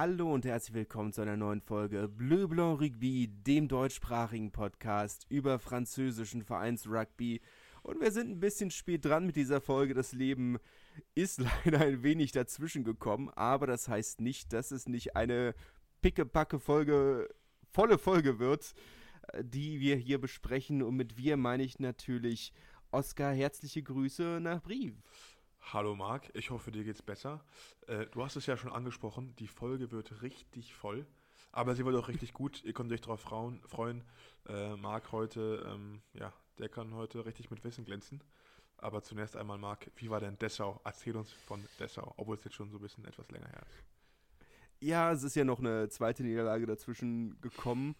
Hallo und herzlich willkommen zu einer neuen Folge Bleu Blanc Rugby, dem deutschsprachigen Podcast über französischen Vereinsrugby. Und wir sind ein bisschen spät dran mit dieser Folge. Das Leben ist leider ein wenig dazwischen gekommen, aber das heißt nicht, dass es nicht eine pickepacke Folge, volle Folge wird, äh, die wir hier besprechen. Und mit wir meine ich natürlich Oskar. Herzliche Grüße nach Brief. Hallo Marc, ich hoffe, dir geht's besser. Äh, du hast es ja schon angesprochen, die Folge wird richtig voll, aber sie wird auch richtig gut. Ihr könnt euch darauf freuen. Äh, Marc heute, ähm, ja, der kann heute richtig mit Wissen glänzen. Aber zunächst einmal, Marc, wie war denn Dessau? Erzähl uns von Dessau, obwohl es jetzt schon so ein bisschen etwas länger her ist. Ja, es ist ja noch eine zweite Niederlage dazwischen gekommen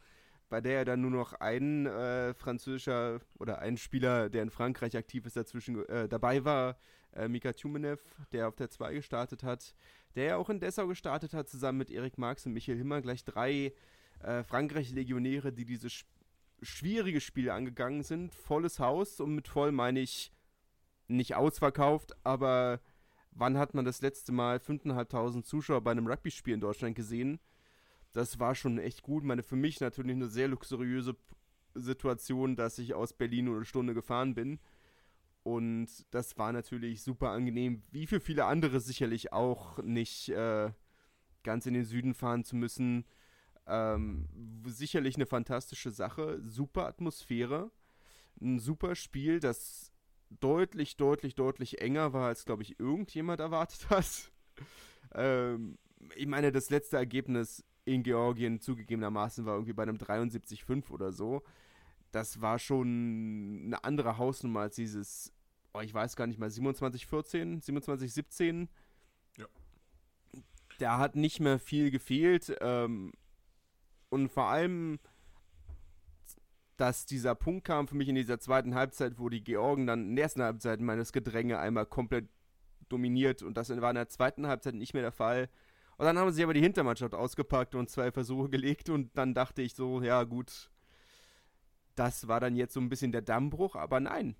bei der ja dann nur noch ein äh, französischer oder ein Spieler, der in Frankreich aktiv ist, dazwischen äh, dabei war, äh, Mika Tumenev, der auf der 2 gestartet hat, der ja auch in Dessau gestartet hat, zusammen mit Erik Marx und Michael Himmer, gleich drei äh, Frankreich-Legionäre, die dieses sch schwierige Spiel angegangen sind. Volles Haus und mit voll meine ich nicht ausverkauft, aber wann hat man das letzte Mal 5.500 Zuschauer bei einem Rugby-Spiel in Deutschland gesehen? das war schon echt gut. Meine, für mich natürlich eine sehr luxuriöse Situation, dass ich aus Berlin nur eine Stunde gefahren bin. Und das war natürlich super angenehm, wie für viele andere sicherlich auch, nicht äh, ganz in den Süden fahren zu müssen. Ähm, sicherlich eine fantastische Sache, super Atmosphäre, ein super Spiel, das deutlich, deutlich, deutlich enger war, als, glaube ich, irgendjemand erwartet hat. ähm, ich meine, das letzte Ergebnis in Georgien zugegebenermaßen war irgendwie bei einem 73,5 oder so. Das war schon eine andere Hausnummer als dieses, oh, ich weiß gar nicht mal, 27,14, 27,17. Ja. Da hat nicht mehr viel gefehlt. Ähm, und vor allem, dass dieser Punkt kam für mich in dieser zweiten Halbzeit, wo die Georgen dann in der ersten Halbzeit meines Gedränge einmal komplett dominiert und das war in der zweiten Halbzeit nicht mehr der Fall. Und dann haben sie aber die Hintermannschaft ausgepackt und zwei Versuche gelegt und dann dachte ich so, ja gut, das war dann jetzt so ein bisschen der Dammbruch, aber nein,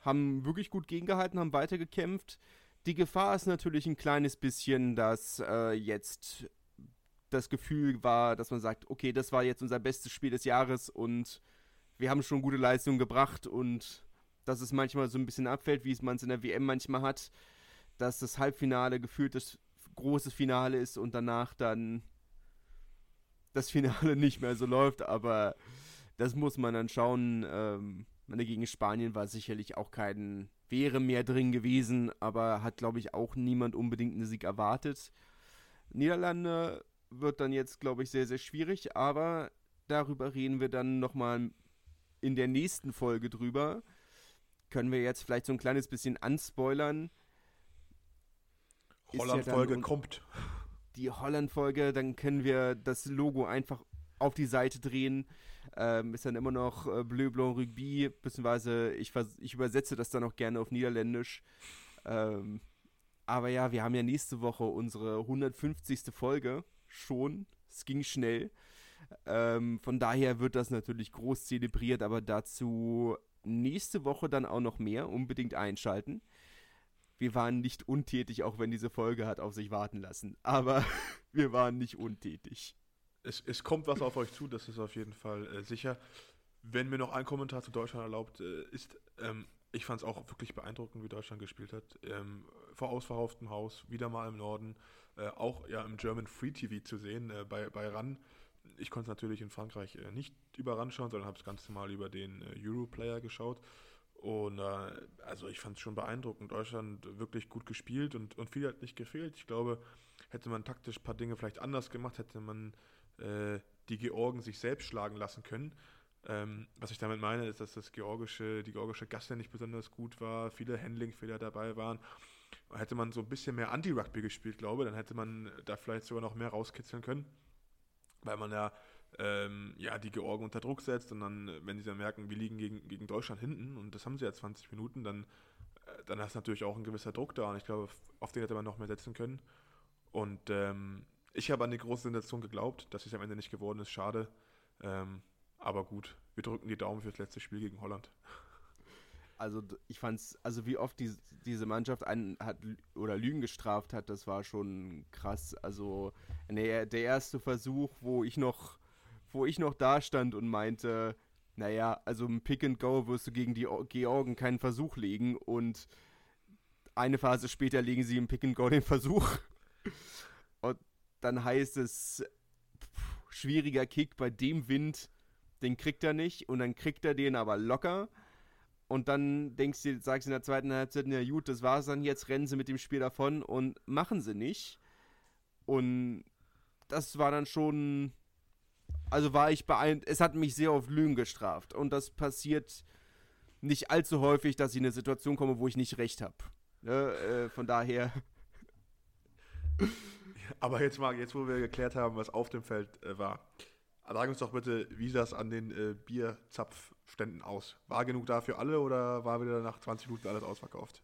haben wirklich gut gegengehalten, haben weitergekämpft. Die Gefahr ist natürlich ein kleines bisschen, dass äh, jetzt das Gefühl war, dass man sagt, okay, das war jetzt unser bestes Spiel des Jahres und wir haben schon gute Leistungen gebracht und dass es manchmal so ein bisschen abfällt, wie es man es in der WM manchmal hat, dass das Halbfinale gefühlt das großes Finale ist und danach dann das Finale nicht mehr so läuft, aber das muss man dann schauen. Ähm, gegen Spanien war sicherlich auch kein, wäre mehr drin gewesen, aber hat, glaube ich, auch niemand unbedingt einen Sieg erwartet. Niederlande wird dann jetzt, glaube ich, sehr, sehr schwierig, aber darüber reden wir dann nochmal in der nächsten Folge drüber. Können wir jetzt vielleicht so ein kleines bisschen anspoilern. Holland-Folge ja kommt. Die Holland-Folge, dann können wir das Logo einfach auf die Seite drehen. Ähm, ist dann immer noch äh, Bleu Blanc Rugby, beziehungsweise ich, ich übersetze das dann auch gerne auf Niederländisch. Ähm, aber ja, wir haben ja nächste Woche unsere 150. Folge schon. Es ging schnell. Ähm, von daher wird das natürlich groß zelebriert, aber dazu nächste Woche dann auch noch mehr. Unbedingt einschalten wir waren nicht untätig, auch wenn diese Folge hat auf sich warten lassen. Aber wir waren nicht untätig. Es, es kommt was auf euch zu, das ist auf jeden Fall äh, sicher. Wenn mir noch ein Kommentar zu Deutschland erlaubt äh, ist, ähm, ich fand es auch wirklich beeindruckend, wie Deutschland gespielt hat. Ähm, vor ausverkauftem Haus, wieder mal im Norden, äh, auch ja im German Free TV zu sehen, äh, bei, bei RAN. Ich konnte es natürlich in Frankreich äh, nicht über RAN schauen, sondern habe es ganz normal über den äh, Europlayer geschaut. Und äh, also ich fand es schon beeindruckend. Deutschland wirklich gut gespielt und, und viel hat nicht gefehlt. Ich glaube, hätte man taktisch ein paar Dinge vielleicht anders gemacht, hätte man äh, die Georgen sich selbst schlagen lassen können. Ähm, was ich damit meine, ist, dass das georgische, die georgische Gasse nicht besonders gut war, viele Handlingfehler dabei waren. Hätte man so ein bisschen mehr Anti-Rugby gespielt, glaube dann hätte man da vielleicht sogar noch mehr rauskitzeln können. Weil man ja ähm, ja, die Georgen unter Druck setzt und dann, wenn sie dann merken, wir liegen gegen, gegen Deutschland hinten und das haben sie ja 20 Minuten, dann, äh, dann ist natürlich auch ein gewisser Druck da und ich glaube, auf den hätte man noch mehr setzen können. Und ähm, ich habe an die große Sensation geglaubt, dass es am Ende nicht geworden ist, schade. Ähm, aber gut, wir drücken die Daumen für das letzte Spiel gegen Holland. also ich fand's, also wie oft die, diese Mannschaft einen hat oder Lügen gestraft hat, das war schon krass. Also der, der erste Versuch, wo ich noch, wo ich noch da stand und meinte, naja, also im Pick and Go wirst du gegen die Georgen keinen Versuch legen und eine Phase später legen sie im Pick and Go den Versuch. Dann heißt es, pff, schwieriger Kick bei dem Wind, den kriegt er nicht und dann kriegt er den aber locker. Und dann denkst du, sagst in der zweiten Halbzeit, na gut, das war's dann, jetzt rennen sie mit dem Spiel davon und machen sie nicht. Und das war dann schon, also war ich beeindruckt, es hat mich sehr auf Lügen gestraft. Und das passiert nicht allzu häufig, dass ich in eine Situation komme, wo ich nicht recht habe. Ne? Äh, von daher. Aber jetzt mal, jetzt wo wir geklärt haben, was auf dem Feld äh, war, sag uns doch bitte, wie sah es an den äh, Bierzapfständen aus? War genug da für alle oder war wieder nach 20 Minuten alles ausverkauft?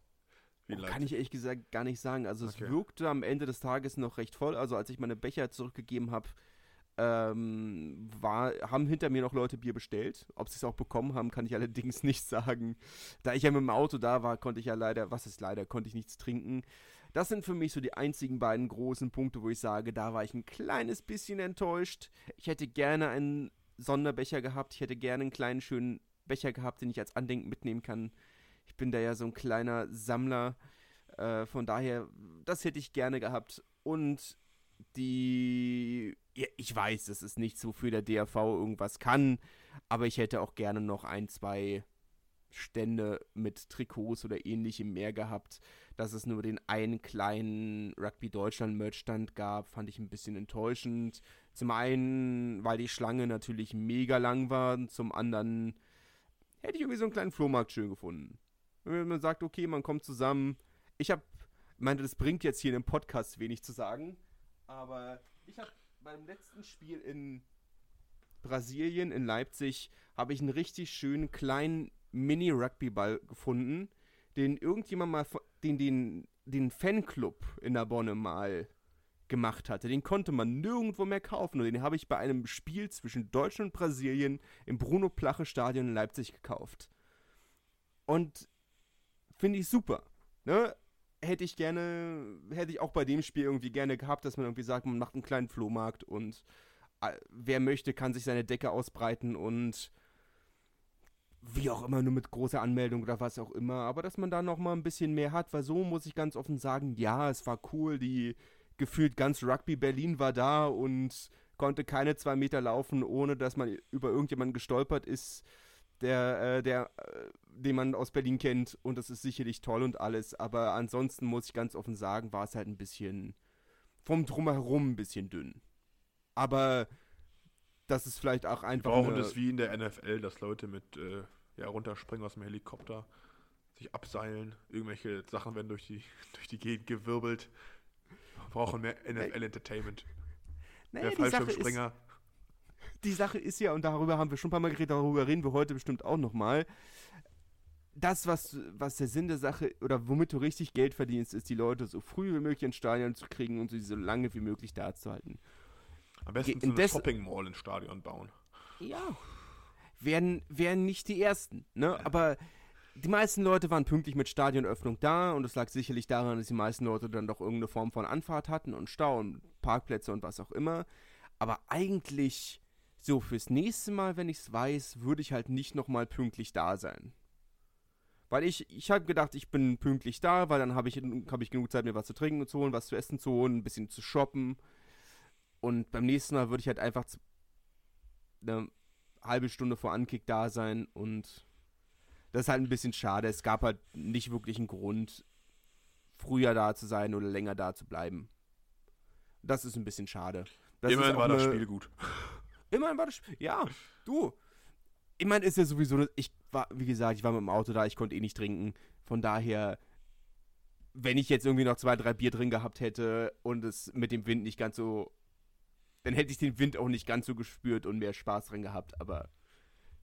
Oh, kann ich ehrlich gesagt gar nicht sagen. Also okay. es wirkte am Ende des Tages noch recht voll. Also als ich meine Becher zurückgegeben habe, ähm, war, haben hinter mir noch Leute Bier bestellt. Ob sie es auch bekommen haben, kann ich allerdings nicht sagen. Da ich ja mit dem Auto da war, konnte ich ja leider, was ist leider, konnte ich nichts trinken. Das sind für mich so die einzigen beiden großen Punkte, wo ich sage, da war ich ein kleines bisschen enttäuscht. Ich hätte gerne einen Sonderbecher gehabt. Ich hätte gerne einen kleinen schönen Becher gehabt, den ich als Andenken mitnehmen kann. Ich bin da ja so ein kleiner Sammler. Äh, von daher, das hätte ich gerne gehabt. Und die ja, ich weiß, das ist nicht so für der DRV irgendwas kann, aber ich hätte auch gerne noch ein, zwei Stände mit Trikots oder ähnlichem mehr gehabt. Dass es nur den einen kleinen Rugby Deutschland Merchstand gab, fand ich ein bisschen enttäuschend. Zum einen, weil die Schlange natürlich mega lang war, zum anderen hätte ich irgendwie so einen kleinen Flohmarkt schön gefunden. Wenn man sagt, okay, man kommt zusammen. Ich habe, meinte, das bringt jetzt hier in dem Podcast wenig zu sagen, aber ich habe beim letzten Spiel in Brasilien, in Leipzig, habe ich einen richtig schönen kleinen Mini-Rugby-Ball gefunden, den irgendjemand mal, den, den, den Fanclub in der Bonne mal gemacht hatte. Den konnte man nirgendwo mehr kaufen und den habe ich bei einem Spiel zwischen Deutschland und Brasilien im Bruno Plache Stadion in Leipzig gekauft. Und finde ich super. Ne? hätte ich gerne, hätte ich auch bei dem Spiel irgendwie gerne gehabt, dass man irgendwie sagt, man macht einen kleinen Flohmarkt und äh, wer möchte, kann sich seine Decke ausbreiten und wie auch immer, nur mit großer Anmeldung oder was auch immer, aber dass man da noch mal ein bisschen mehr hat, weil so muss ich ganz offen sagen, ja, es war cool, die gefühlt ganz Rugby Berlin war da und konnte keine zwei Meter laufen, ohne dass man über irgendjemanden gestolpert ist der, äh, der, äh, den man aus Berlin kennt und das ist sicherlich toll und alles, aber ansonsten muss ich ganz offen sagen, war es halt ein bisschen vom Drumherum ein bisschen dünn. Aber das ist vielleicht auch einfach. Wir brauchen das wie in der NFL, dass Leute mit äh, ja, runterspringen aus dem Helikopter, sich abseilen, irgendwelche Sachen werden durch die, durch die Gegend gewirbelt. Wir brauchen mehr NFL-Entertainment. Naja, der Fallschirmspringer die Sache ist ja, und darüber haben wir schon ein paar Mal geredet, darüber reden wir heute bestimmt auch nochmal. Das, was, was der Sinn der Sache oder womit du richtig Geld verdienst, ist, die Leute so früh wie möglich ins Stadion zu kriegen und sie so lange wie möglich da zu halten. Am besten Ge eine Shopping Mall ins Stadion bauen. Ja. Wären, wären nicht die ersten, ne? Aber die meisten Leute waren pünktlich mit Stadionöffnung da und es lag sicherlich daran, dass die meisten Leute dann doch irgendeine Form von Anfahrt hatten und Stau und Parkplätze und was auch immer. Aber eigentlich so, fürs nächste Mal, wenn ich es weiß, würde ich halt nicht nochmal pünktlich da sein. Weil ich, ich habe gedacht, ich bin pünktlich da, weil dann habe ich, hab ich genug Zeit, mir was zu trinken zu holen, was zu essen zu holen, ein bisschen zu shoppen. Und beim nächsten Mal würde ich halt einfach eine halbe Stunde vor Ankick da sein und das ist halt ein bisschen schade. Es gab halt nicht wirklich einen Grund, früher da zu sein oder länger da zu bleiben. Das ist ein bisschen schade. Das Immerhin war das Spiel gut. Immerhin war das. Ja, du. Ich meine, ist ja sowieso. Ich war, wie gesagt, ich war mit dem Auto da, ich konnte eh nicht trinken. Von daher, wenn ich jetzt irgendwie noch zwei, drei Bier drin gehabt hätte und es mit dem Wind nicht ganz so. Dann hätte ich den Wind auch nicht ganz so gespürt und mehr Spaß dran gehabt. Aber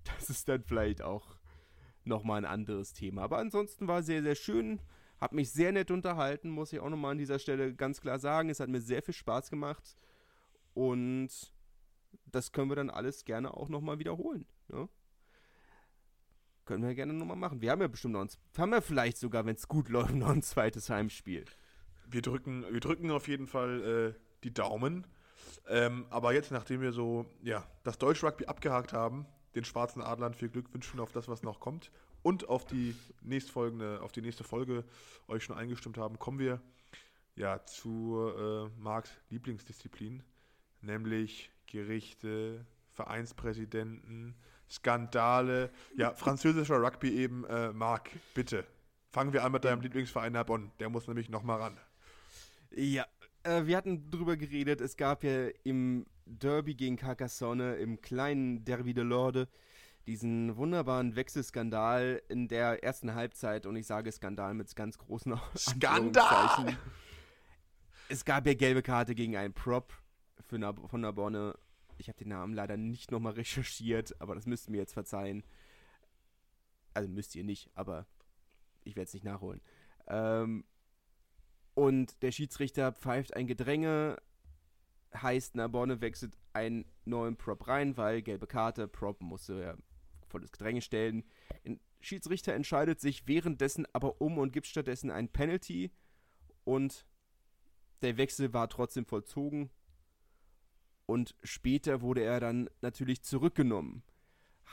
das ist dann vielleicht auch nochmal ein anderes Thema. Aber ansonsten war sehr, sehr schön. Hat mich sehr nett unterhalten, muss ich auch nochmal an dieser Stelle ganz klar sagen. Es hat mir sehr viel Spaß gemacht. Und das können wir dann alles gerne auch nochmal wiederholen. Ne? Können wir gerne nochmal machen. Wir haben ja bestimmt noch ein, haben wir vielleicht sogar, wenn es gut läuft, noch ein zweites Heimspiel. Wir drücken, wir drücken auf jeden Fall äh, die Daumen. Ähm, aber jetzt, nachdem wir so, ja, das Deutsch Rugby abgehakt haben, den schwarzen Adlern viel Glück wünschen auf das, was noch kommt und auf die nächstfolgende, auf die nächste Folge euch schon eingestimmt haben, kommen wir ja zu äh, Marks Lieblingsdisziplin, nämlich Gerichte, Vereinspräsidenten, Skandale, ja, französischer Rugby eben. Äh, Marc, bitte, fangen wir an mit deinem Lieblingsverein Narbonne. Der muss nämlich nochmal ran. Ja, äh, wir hatten drüber geredet. Es gab ja im Derby gegen Carcassonne, im kleinen Derby de Lorde, diesen wunderbaren Wechselskandal in der ersten Halbzeit. Und ich sage Skandal mit ganz großen Skandal! Es gab ja gelbe Karte gegen einen Prop für Nab von Narbonne ich habe den Namen leider nicht nochmal recherchiert, aber das müsst ihr mir jetzt verzeihen. Also müsst ihr nicht, aber ich werde es nicht nachholen. Ähm, und der Schiedsrichter pfeift ein Gedränge, heißt Narbonne wechselt einen neuen Prop rein, weil gelbe Karte, Prop musste ja vor das Gedränge stellen. Der Schiedsrichter entscheidet sich währenddessen aber um und gibt stattdessen ein Penalty und der Wechsel war trotzdem vollzogen und später wurde er dann natürlich zurückgenommen.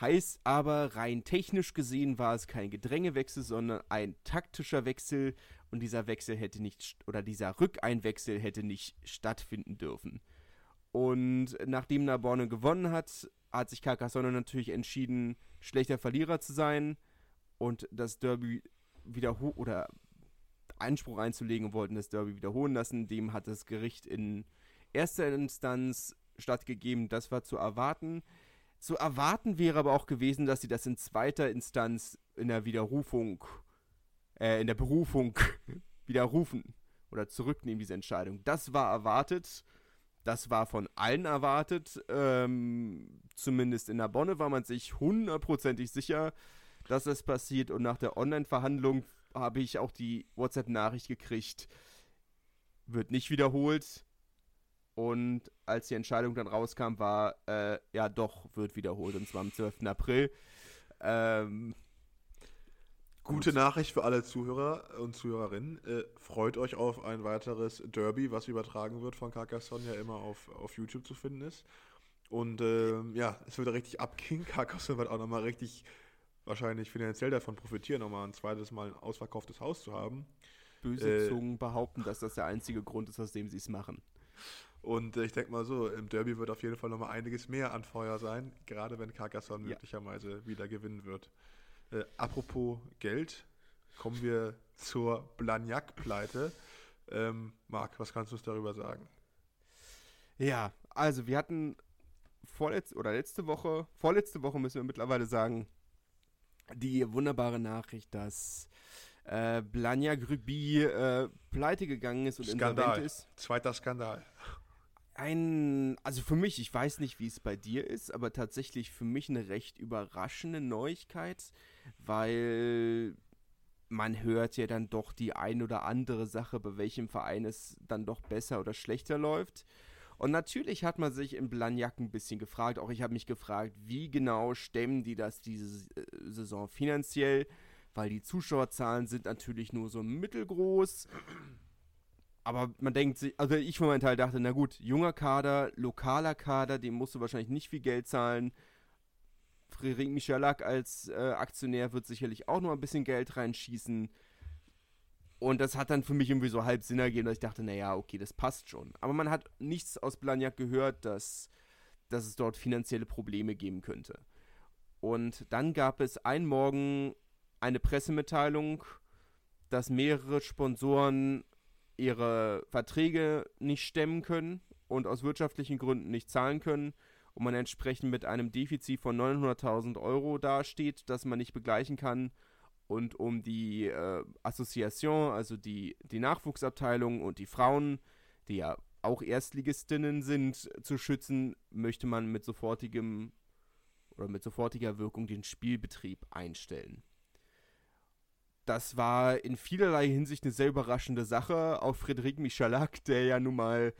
Heißt aber, rein technisch gesehen war es kein Gedrängewechsel, sondern ein taktischer Wechsel und dieser Wechsel hätte nicht, oder dieser Rückeinwechsel hätte nicht stattfinden dürfen. Und nachdem Narbonne gewonnen hat, hat sich Carcassonne natürlich entschieden, schlechter Verlierer zu sein und das Derby wiederholen oder Einspruch einzulegen und wollten das Derby wiederholen lassen. Dem hat das Gericht in erster Instanz stattgegeben. Das war zu erwarten. Zu erwarten wäre aber auch gewesen, dass sie das in zweiter Instanz in der Widerrufung, äh, in der Berufung widerrufen oder zurücknehmen, diese Entscheidung. Das war erwartet. Das war von allen erwartet. Ähm, zumindest in der Bonne war man sich hundertprozentig sicher, dass das passiert. Und nach der Online-Verhandlung habe ich auch die WhatsApp-Nachricht gekriegt. Wird nicht wiederholt. Und als die Entscheidung dann rauskam, war, äh, ja doch, wird wiederholt, und zwar am 12. April. Ähm, Gute Nachricht für alle Zuhörer und Zuhörerinnen. Äh, freut euch auf ein weiteres Derby, was übertragen wird von Carcassonne, ja immer auf, auf YouTube zu finden ist. Und äh, ja, es wird richtig abgehen. Carcassonne wird auch nochmal richtig wahrscheinlich finanziell davon profitieren, nochmal ein zweites Mal ein ausverkauftes Haus zu haben. Böse äh, Zungen behaupten, dass das der einzige Grund ist, aus dem sie es machen. Und äh, ich denke mal so, im Derby wird auf jeden Fall nochmal einiges mehr an Feuer sein, gerade wenn Carcassonne ja. möglicherweise wieder gewinnen wird. Äh, apropos Geld, kommen wir zur Blagnac-Pleite. Ähm, Marc, was kannst du uns darüber sagen? Ja, also wir hatten vorletzte oder letzte Woche, vorletzte Woche müssen wir mittlerweile sagen, die wunderbare Nachricht, dass äh, Blagnac Rugby äh, pleite gegangen ist und Skandal. insolvent ist. Zweiter Skandal ein, also für mich, ich weiß nicht, wie es bei dir ist, aber tatsächlich für mich eine recht überraschende Neuigkeit, weil man hört ja dann doch die ein oder andere Sache, bei welchem Verein es dann doch besser oder schlechter läuft. Und natürlich hat man sich in Blagnac ein bisschen gefragt, auch ich habe mich gefragt, wie genau stemmen die das diese äh, Saison finanziell, weil die Zuschauerzahlen sind natürlich nur so mittelgroß aber man denkt sich, also ich für meinen Teil dachte, na gut, junger Kader, lokaler Kader, dem musst du wahrscheinlich nicht viel Geld zahlen. Frédéric Michalak als äh, Aktionär wird sicherlich auch noch ein bisschen Geld reinschießen. Und das hat dann für mich irgendwie so halb Sinn ergeben, dass ich dachte, naja, okay, das passt schon. Aber man hat nichts aus Blagnac gehört, dass, dass es dort finanzielle Probleme geben könnte. Und dann gab es einen Morgen eine Pressemitteilung, dass mehrere Sponsoren ihre Verträge nicht stemmen können und aus wirtschaftlichen Gründen nicht zahlen können und man entsprechend mit einem Defizit von 900.000 Euro dasteht, das man nicht begleichen kann. Und um die äh, Association, also die, die Nachwuchsabteilung und die Frauen, die ja auch Erstligistinnen sind, zu schützen, möchte man mit sofortigem oder mit sofortiger Wirkung den Spielbetrieb einstellen das war in vielerlei Hinsicht eine sehr überraschende Sache. Auch Frédéric Michalak, der ja nun mal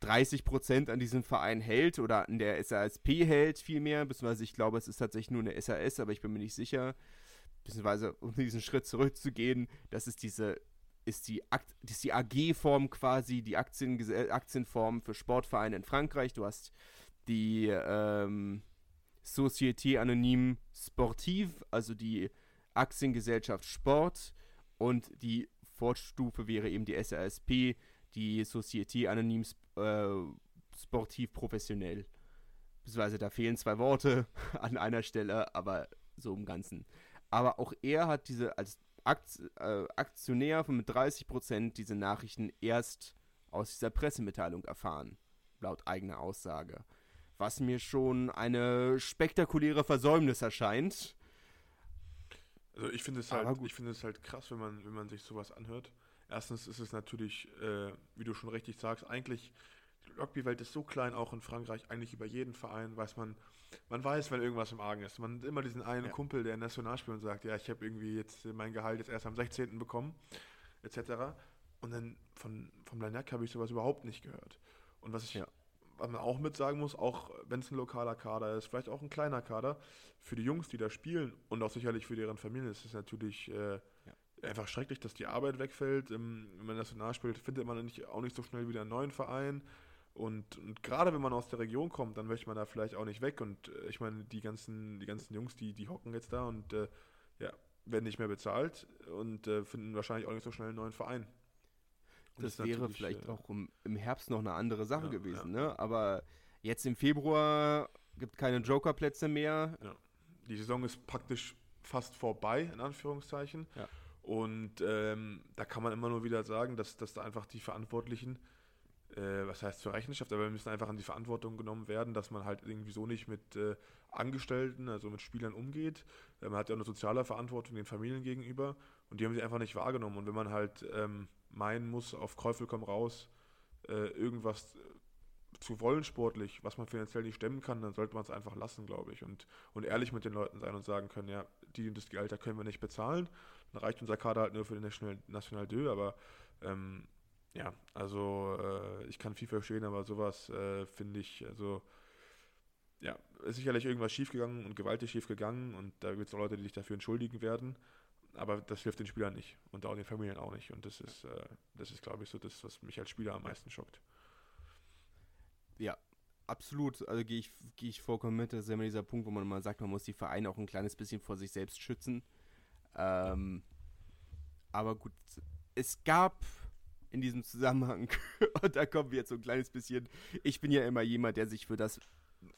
30 Prozent an diesem Verein hält oder an der SASP hält vielmehr, beziehungsweise ich glaube, es ist tatsächlich nur eine SAS, aber ich bin mir nicht sicher, beziehungsweise um diesen Schritt zurückzugehen, das ist diese, ist die, ist die AG-Form quasi, die Aktien, Aktienform für Sportvereine in Frankreich. Du hast die ähm, Société Anonyme Sportive, also die Aktiengesellschaft Sport und die Vorstufe wäre eben die SASP, die Société Anonyme äh, Sportive Professionell. Beziehungsweise da fehlen zwei Worte an einer Stelle, aber so im Ganzen. Aber auch er hat diese als Akt, äh, Aktionär von mit 30 Prozent diese Nachrichten erst aus dieser Pressemitteilung erfahren, laut eigener Aussage. Was mir schon eine spektakuläre Versäumnis erscheint. Also ich finde es halt, ich finde es halt krass, wenn man, wenn man sich sowas anhört. Erstens ist es natürlich, äh, wie du schon richtig sagst, eigentlich die Rugby-Welt ist so klein, auch in Frankreich, eigentlich über jeden Verein weiß man, man weiß, wenn irgendwas im Argen ist. Man hat immer diesen einen ja. Kumpel, der national spielt und sagt, ja, ich habe irgendwie jetzt mein Gehalt jetzt erst am 16. bekommen, etc. Und dann von, vom Lagnac habe ich sowas überhaupt nicht gehört. Und was ich, ja. Was man auch mit sagen muss, auch wenn es ein lokaler Kader ist, vielleicht auch ein kleiner Kader, für die Jungs, die da spielen und auch sicherlich für deren Familien ist es natürlich äh, ja. einfach schrecklich, dass die Arbeit wegfällt. Im, wenn man national spielt, findet man nicht, auch nicht so schnell wieder einen neuen Verein. Und, und gerade wenn man aus der Region kommt, dann möchte man da vielleicht auch nicht weg. Und äh, ich meine, die ganzen, die ganzen Jungs, die, die hocken jetzt da und äh, ja, werden nicht mehr bezahlt und äh, finden wahrscheinlich auch nicht so schnell einen neuen Verein. Das, das wäre vielleicht äh, auch im, im, Herbst noch eine andere Sache gewesen, ne? Aber jetzt im Februar gibt keine Jokerplätze mehr. Ja. Die Saison ist praktisch fast vorbei, in Anführungszeichen. Ja. Und ähm, da kann man immer nur wieder sagen, dass, dass da einfach die Verantwortlichen äh, was heißt zur Rechenschaft, aber wir müssen einfach an die Verantwortung genommen werden, dass man halt irgendwie so nicht mit äh, Angestellten, also mit Spielern umgeht. Äh, man hat ja auch eine soziale Verantwortung den Familien gegenüber und die haben sie einfach nicht wahrgenommen. Und wenn man halt ähm, meinen muss, auf Käufel komm raus, äh, irgendwas zu wollen sportlich, was man finanziell nicht stemmen kann, dann sollte man es einfach lassen, glaube ich. Und, und ehrlich mit den Leuten sein und sagen können, ja, die und das Gehalt, können wir nicht bezahlen. Dann reicht unser Kader halt nur für den National, National 2, aber ähm, ja, also äh, ich kann viel verstehen, aber sowas äh, finde ich, also ja, ist sicherlich irgendwas schiefgegangen und gewaltig schiefgegangen und da gibt es auch Leute, die sich dafür entschuldigen werden, aber das hilft den Spielern nicht und auch den Familien auch nicht und das ist, äh, das ist glaube ich so das, was mich als Spieler am meisten schockt. Ja, absolut, also gehe ich, geh ich vollkommen mit, das ist immer dieser Punkt, wo man mal sagt, man muss die Vereine auch ein kleines bisschen vor sich selbst schützen, ähm, aber gut, es gab in diesem Zusammenhang. Und da kommen wir jetzt so ein kleines bisschen. Ich bin ja immer jemand, der sich für das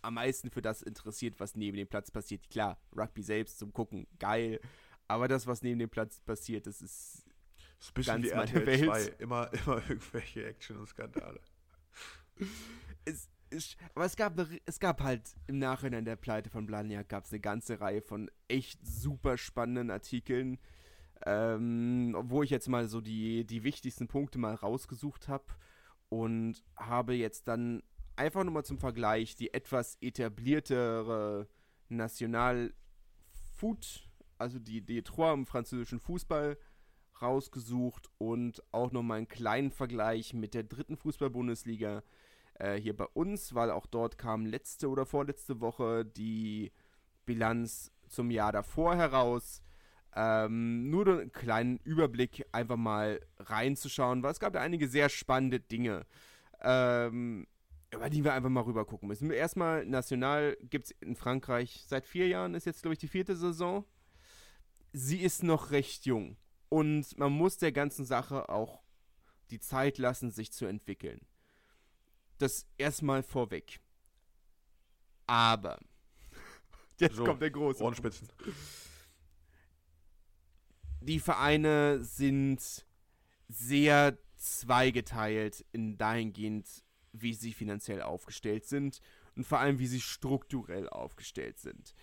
am meisten für das interessiert, was neben dem Platz passiert. Klar, Rugby selbst zum Gucken, geil. Aber das, was neben dem Platz passiert, das ist, das ist ganz wie meine Welt. 2. Immer, immer irgendwelche Action und Skandale. es, es, aber es gab, es gab halt im Nachhinein der Pleite von Blanja gab es eine ganze Reihe von echt super spannenden Artikeln, ähm, wo ich jetzt mal so die, die wichtigsten Punkte mal rausgesucht habe und habe jetzt dann einfach nochmal zum Vergleich die etwas etabliertere National Foot, also die D3 im französischen Fußball rausgesucht und auch nochmal einen kleinen Vergleich mit der dritten Fußball-Bundesliga äh, hier bei uns, weil auch dort kam letzte oder vorletzte Woche die Bilanz zum Jahr davor heraus. Ähm, nur einen kleinen Überblick einfach mal reinzuschauen, weil es gab ja einige sehr spannende Dinge, ähm, über die wir einfach mal rüber gucken müssen. Erstmal, National gibt es in Frankreich seit vier Jahren, ist jetzt, glaube ich, die vierte Saison. Sie ist noch recht jung und man muss der ganzen Sache auch die Zeit lassen, sich zu entwickeln. Das erstmal vorweg. Aber, jetzt so, kommt der große. Ohrenspitzen die Vereine sind sehr zweigeteilt in dahingehend, wie sie finanziell aufgestellt sind und vor allem, wie sie strukturell aufgestellt sind.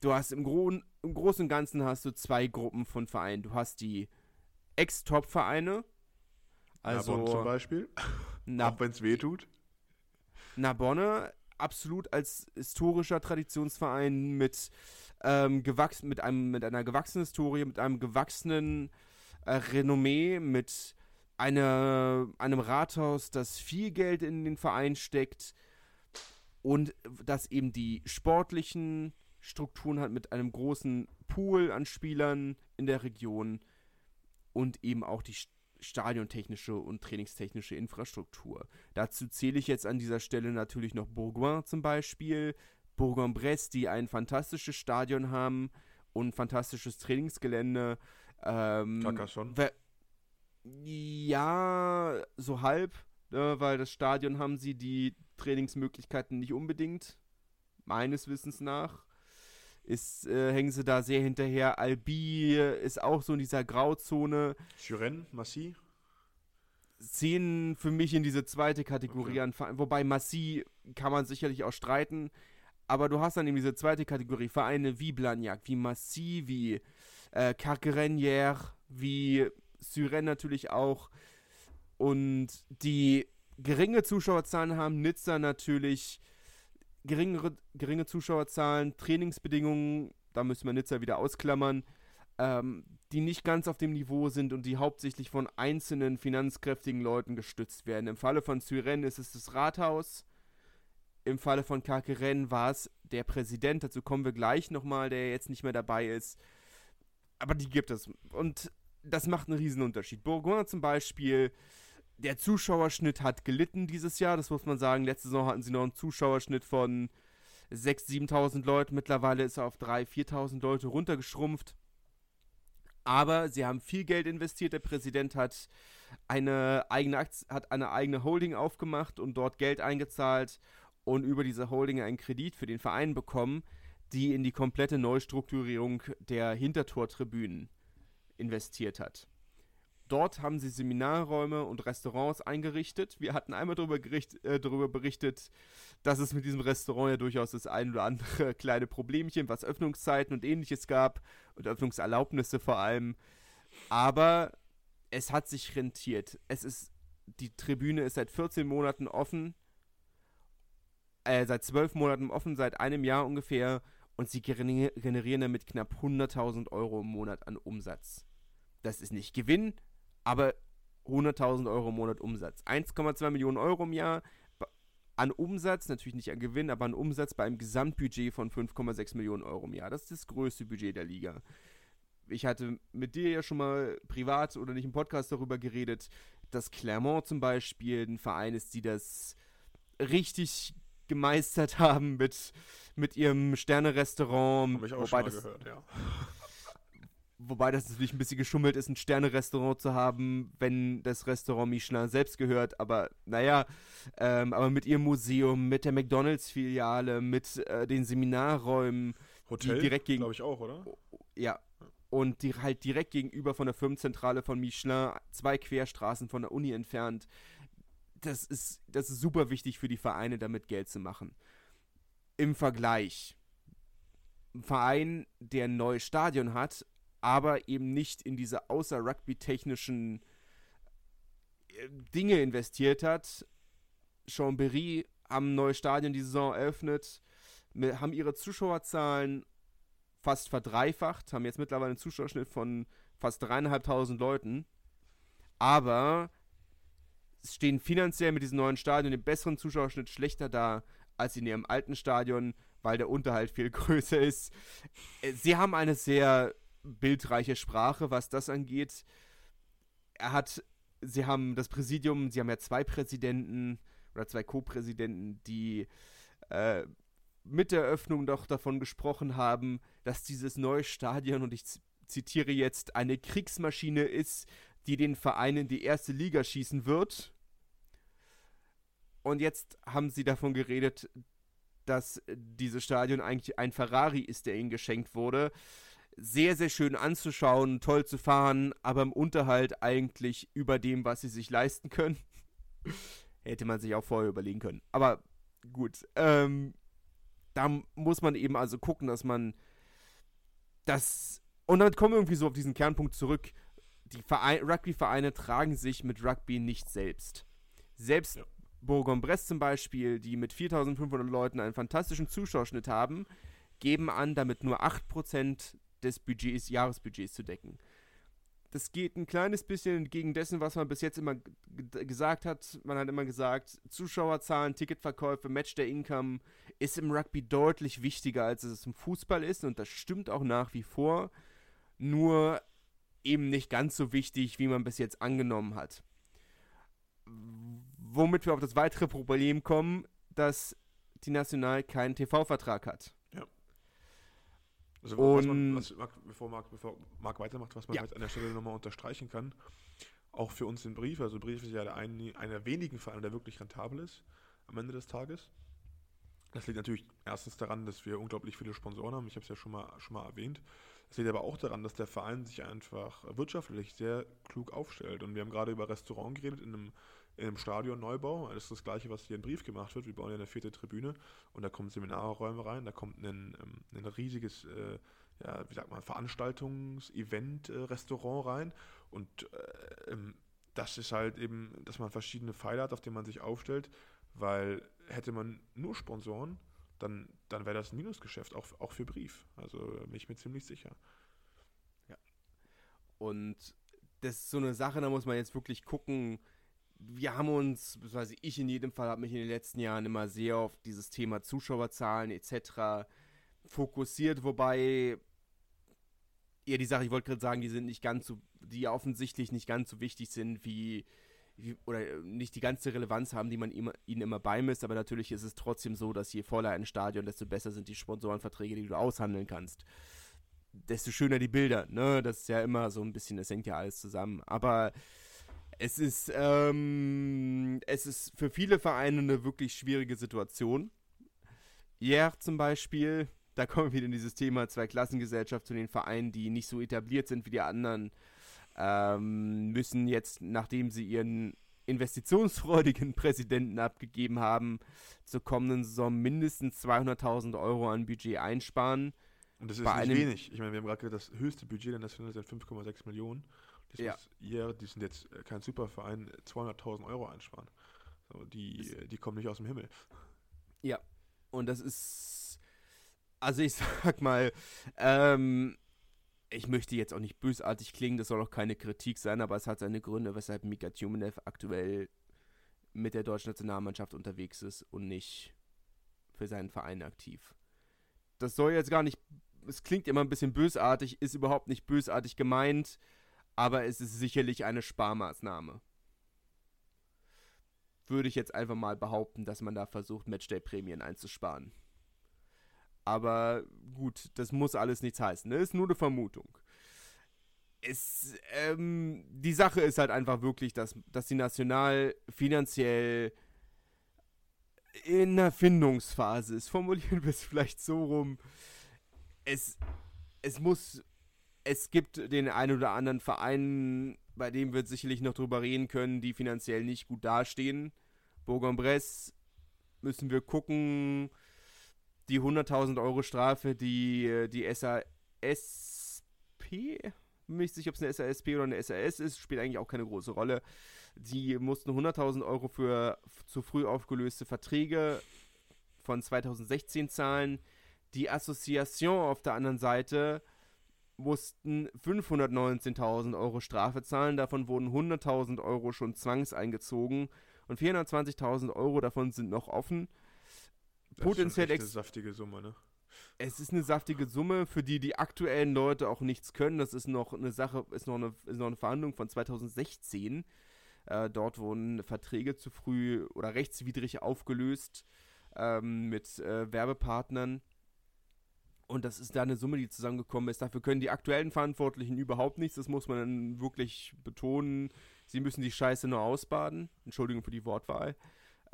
Du hast im, Gro im Großen und Ganzen hast du zwei Gruppen von Vereinen. Du hast die Ex-Top-Vereine. Also Narbonne zum Beispiel. Na, Auch wenn es weh tut. Narbonne absolut als historischer Traditionsverein mit ähm, gewachsen, mit, einem, mit einer gewachsenen Historie, mit einem gewachsenen äh, Renommee, mit eine, einem Rathaus, das viel Geld in den Verein steckt und das eben die sportlichen Strukturen hat mit einem großen Pool an Spielern in der Region und eben auch die stadiontechnische und trainingstechnische Infrastruktur. Dazu zähle ich jetzt an dieser Stelle natürlich noch Bourgoin zum Beispiel, Bourg-en-Bresse, die ein fantastisches Stadion haben und ein fantastisches Trainingsgelände. Ähm, Carcassonne. Ja, so halb, ne, weil das Stadion haben sie die Trainingsmöglichkeiten nicht unbedingt, meines Wissens nach. Ist, äh, hängen sie da sehr hinterher. Albi ist auch so in dieser Grauzone. Suren, Massy? Ziehen für mich in diese zweite Kategorie okay. an. Wobei Massy kann man sicherlich auch streiten. Aber du hast dann eben diese zweite Kategorie. Vereine wie Blagnac, wie Massy, wie äh, Carquerenière, wie Suren natürlich auch. Und die geringe Zuschauerzahlen haben. Nizza natürlich geringere, geringe Zuschauerzahlen, Trainingsbedingungen, da müssen wir Nizza wieder ausklammern, ähm, die nicht ganz auf dem Niveau sind und die hauptsächlich von einzelnen finanzkräftigen Leuten gestützt werden. Im Falle von Syren ist es das Rathaus, im Falle von Kakeren war es der Präsident, dazu kommen wir gleich nochmal, der jetzt nicht mehr dabei ist. Aber die gibt es. Und das macht einen riesen Unterschied. Bourgoin zum Beispiel der Zuschauerschnitt hat gelitten dieses Jahr, das muss man sagen. Letzte Saison hatten sie noch einen Zuschauerschnitt von 6.000, 7.000 Leuten. Mittlerweile ist er auf 3.000, 4.000 Leute runtergeschrumpft. Aber sie haben viel Geld investiert. Der Präsident hat eine eigene, Aktie, hat eine eigene Holding aufgemacht und dort Geld eingezahlt und über diese Holding einen Kredit für den Verein bekommen, die in die komplette Neustrukturierung der Hintertortribünen investiert hat. Dort haben sie Seminarräume und Restaurants eingerichtet. Wir hatten einmal darüber, äh, darüber berichtet, dass es mit diesem Restaurant ja durchaus das ein oder andere kleine Problemchen, was Öffnungszeiten und ähnliches gab und Öffnungserlaubnisse vor allem. Aber es hat sich rentiert. Es ist, die Tribüne ist seit 14 Monaten offen, äh, seit 12 Monaten offen, seit einem Jahr ungefähr und sie generieren damit knapp 100.000 Euro im Monat an Umsatz. Das ist nicht Gewinn, aber 100.000 Euro im Monat Umsatz. 1,2 Millionen Euro im Jahr an Umsatz, natürlich nicht an Gewinn, aber an Umsatz bei einem Gesamtbudget von 5,6 Millionen Euro im Jahr. Das ist das größte Budget der Liga. Ich hatte mit dir ja schon mal privat oder nicht im Podcast darüber geredet, dass Clermont zum Beispiel ein Verein ist, die das richtig gemeistert haben mit, mit ihrem Sterne-Restaurant. Habe ich auch schon mal gehört, ja. Wobei das natürlich ein bisschen geschummelt ist, ein Sterne-Restaurant zu haben, wenn das Restaurant Michelin selbst gehört. Aber naja, ähm, aber mit ihrem Museum, mit der McDonalds-Filiale, mit äh, den Seminarräumen. Hotel, direkt gegen, glaube ich auch, oder? Ja. Und die halt direkt gegenüber von der Firmenzentrale von Michelin, zwei Querstraßen von der Uni entfernt. Das ist, das ist super wichtig für die Vereine, damit Geld zu machen. Im Vergleich. Ein Verein, der ein neues Stadion hat, aber eben nicht in diese außer Rugby-technischen äh, Dinge investiert hat. Chambéry haben ein neues Stadion die Saison eröffnet, haben ihre Zuschauerzahlen fast verdreifacht, haben jetzt mittlerweile einen Zuschauerschnitt von fast dreieinhalbtausend Leuten, aber stehen finanziell mit diesem neuen Stadion im besseren Zuschauerschnitt schlechter da als in ihrem alten Stadion, weil der Unterhalt viel größer ist. Äh, sie haben eine sehr bildreiche Sprache, was das angeht. Er hat, sie haben das Präsidium, sie haben ja zwei Präsidenten oder zwei Co-Präsidenten, die äh, mit der Eröffnung doch davon gesprochen haben, dass dieses neue Stadion, und ich zitiere jetzt, eine Kriegsmaschine ist, die den Verein in die erste Liga schießen wird. Und jetzt haben sie davon geredet, dass dieses Stadion eigentlich ein Ferrari ist, der ihnen geschenkt wurde sehr, sehr schön anzuschauen, toll zu fahren, aber im Unterhalt eigentlich über dem, was sie sich leisten können. Hätte man sich auch vorher überlegen können. Aber gut, ähm, da muss man eben also gucken, dass man das. Und dann kommen wir irgendwie so auf diesen Kernpunkt zurück. Die Rugby-Vereine tragen sich mit Rugby nicht selbst. Selbst ja. Bourg-en-Bresse zum Beispiel, die mit 4500 Leuten einen fantastischen Zuschauerschnitt haben, geben an, damit nur 8% des Budgets, Jahresbudgets zu decken. das geht ein kleines bisschen entgegen dessen, was man bis jetzt immer gesagt hat. Man hat immer gesagt, Zuschauerzahlen, Ticketverkäufe, Match der Income ist im Rugby deutlich wichtiger, als es im Fußball ist. Und das stimmt auch nach wie vor. Nur eben nicht ganz so wichtig, wie man bis jetzt angenommen hat. Womit wir auf das weitere Problem kommen, dass die National keinen TV-Vertrag hat. Also, was man, was, bevor, Marc, bevor Marc weitermacht, was man ja. an der Stelle nochmal unterstreichen kann, auch für uns den Brief, also Brief ist ja der ein, einer der wenigen Vereine, der wirklich rentabel ist am Ende des Tages. Das liegt natürlich erstens daran, dass wir unglaublich viele Sponsoren haben. Ich habe es ja schon mal, schon mal erwähnt. Es liegt aber auch daran, dass der Verein sich einfach wirtschaftlich sehr klug aufstellt. Und wir haben gerade über Restaurant geredet in einem, in einem Stadion-Neubau. Das ist das Gleiche, was hier in Brief gemacht wird. Wir bauen ja eine vierte Tribüne und da kommen Seminarräume rein, da kommt ein, ähm, ein riesiges, äh, ja, wie sagt man, Veranstaltungs-Event-Restaurant rein. Und äh, ähm, das ist halt eben, dass man verschiedene Pfeile hat, auf denen man sich aufstellt, weil hätte man nur Sponsoren, dann, dann wäre das ein Minusgeschäft, auch, auch für Brief. Also bin ich mir ziemlich sicher. Ja. Und das ist so eine Sache, da muss man jetzt wirklich gucken. Wir haben uns, beziehungsweise ich in jedem Fall, habe mich in den letzten Jahren immer sehr auf dieses Thema Zuschauerzahlen etc. fokussiert, wobei ja die Sache, ich wollte gerade sagen, die sind nicht ganz so, die offensichtlich nicht ganz so wichtig sind wie oder äh, nicht die ganze Relevanz haben, die man ihm, ihnen immer beimisst, aber natürlich ist es trotzdem so, dass je voller ein Stadion, desto besser sind die Sponsorenverträge, die du aushandeln kannst. Desto schöner die Bilder, ne? Das ist ja immer so ein bisschen, das hängt ja alles zusammen. Aber es ist, ähm, es ist für viele Vereine eine wirklich schwierige Situation. Hier zum Beispiel, da kommen wir wieder in dieses Thema Zweiklassengesellschaft zu den Vereinen, die nicht so etabliert sind wie die anderen ähm, müssen jetzt, nachdem sie ihren investitionsfreudigen Präsidenten abgegeben haben, zur kommenden Saison mindestens 200.000 Euro an Budget einsparen. Und das ist Bei nicht wenig. Ich meine, wir haben gerade das höchste Budget der National sind 5,6 Millionen. Das ja. muss ihr, die sind jetzt kein Superverein, 200.000 Euro einsparen. So, die, die kommen nicht aus dem Himmel. Ja, und das ist, also ich sag mal, ähm, ich möchte jetzt auch nicht bösartig klingen, das soll auch keine Kritik sein, aber es hat seine Gründe, weshalb Mika Tjumenev aktuell mit der deutschen Nationalmannschaft unterwegs ist und nicht für seinen Verein aktiv. Das soll jetzt gar nicht, es klingt immer ein bisschen bösartig, ist überhaupt nicht bösartig gemeint, aber es ist sicherlich eine Sparmaßnahme. Würde ich jetzt einfach mal behaupten, dass man da versucht, Matchday-Prämien einzusparen. Aber gut, das muss alles nichts heißen. Ne? Ist nur eine Vermutung. Es, ähm, die Sache ist halt einfach wirklich, dass, dass die National finanziell in einer Findungsphase ist. Formulieren wir es vielleicht so rum. Es, es muss, es gibt den einen oder anderen Verein, bei dem wir sicherlich noch drüber reden können, die finanziell nicht gut dastehen. Bourg-en-Bresse müssen wir gucken die 100.000 Euro Strafe, die äh, die SASP, bin nicht ob es eine SASP oder eine SAS ist, spielt eigentlich auch keine große Rolle. Die mussten 100.000 Euro für zu früh aufgelöste Verträge von 2016 zahlen. Die Association auf der anderen Seite mussten 519.000 Euro Strafe zahlen. Davon wurden 100.000 Euro schon zwangseingezogen und 420.000 Euro davon sind noch offen potenziell ist eine saftige Summe, ne? Es ist eine saftige Summe, für die die aktuellen Leute auch nichts können. Das ist noch eine Sache, ist noch eine, ist noch eine Verhandlung von 2016. Äh, dort wurden Verträge zu früh oder rechtswidrig aufgelöst ähm, mit äh, Werbepartnern. Und das ist da eine Summe, die zusammengekommen ist. Dafür können die aktuellen Verantwortlichen überhaupt nichts. Das muss man dann wirklich betonen. Sie müssen die Scheiße nur ausbaden. Entschuldigung für die Wortwahl.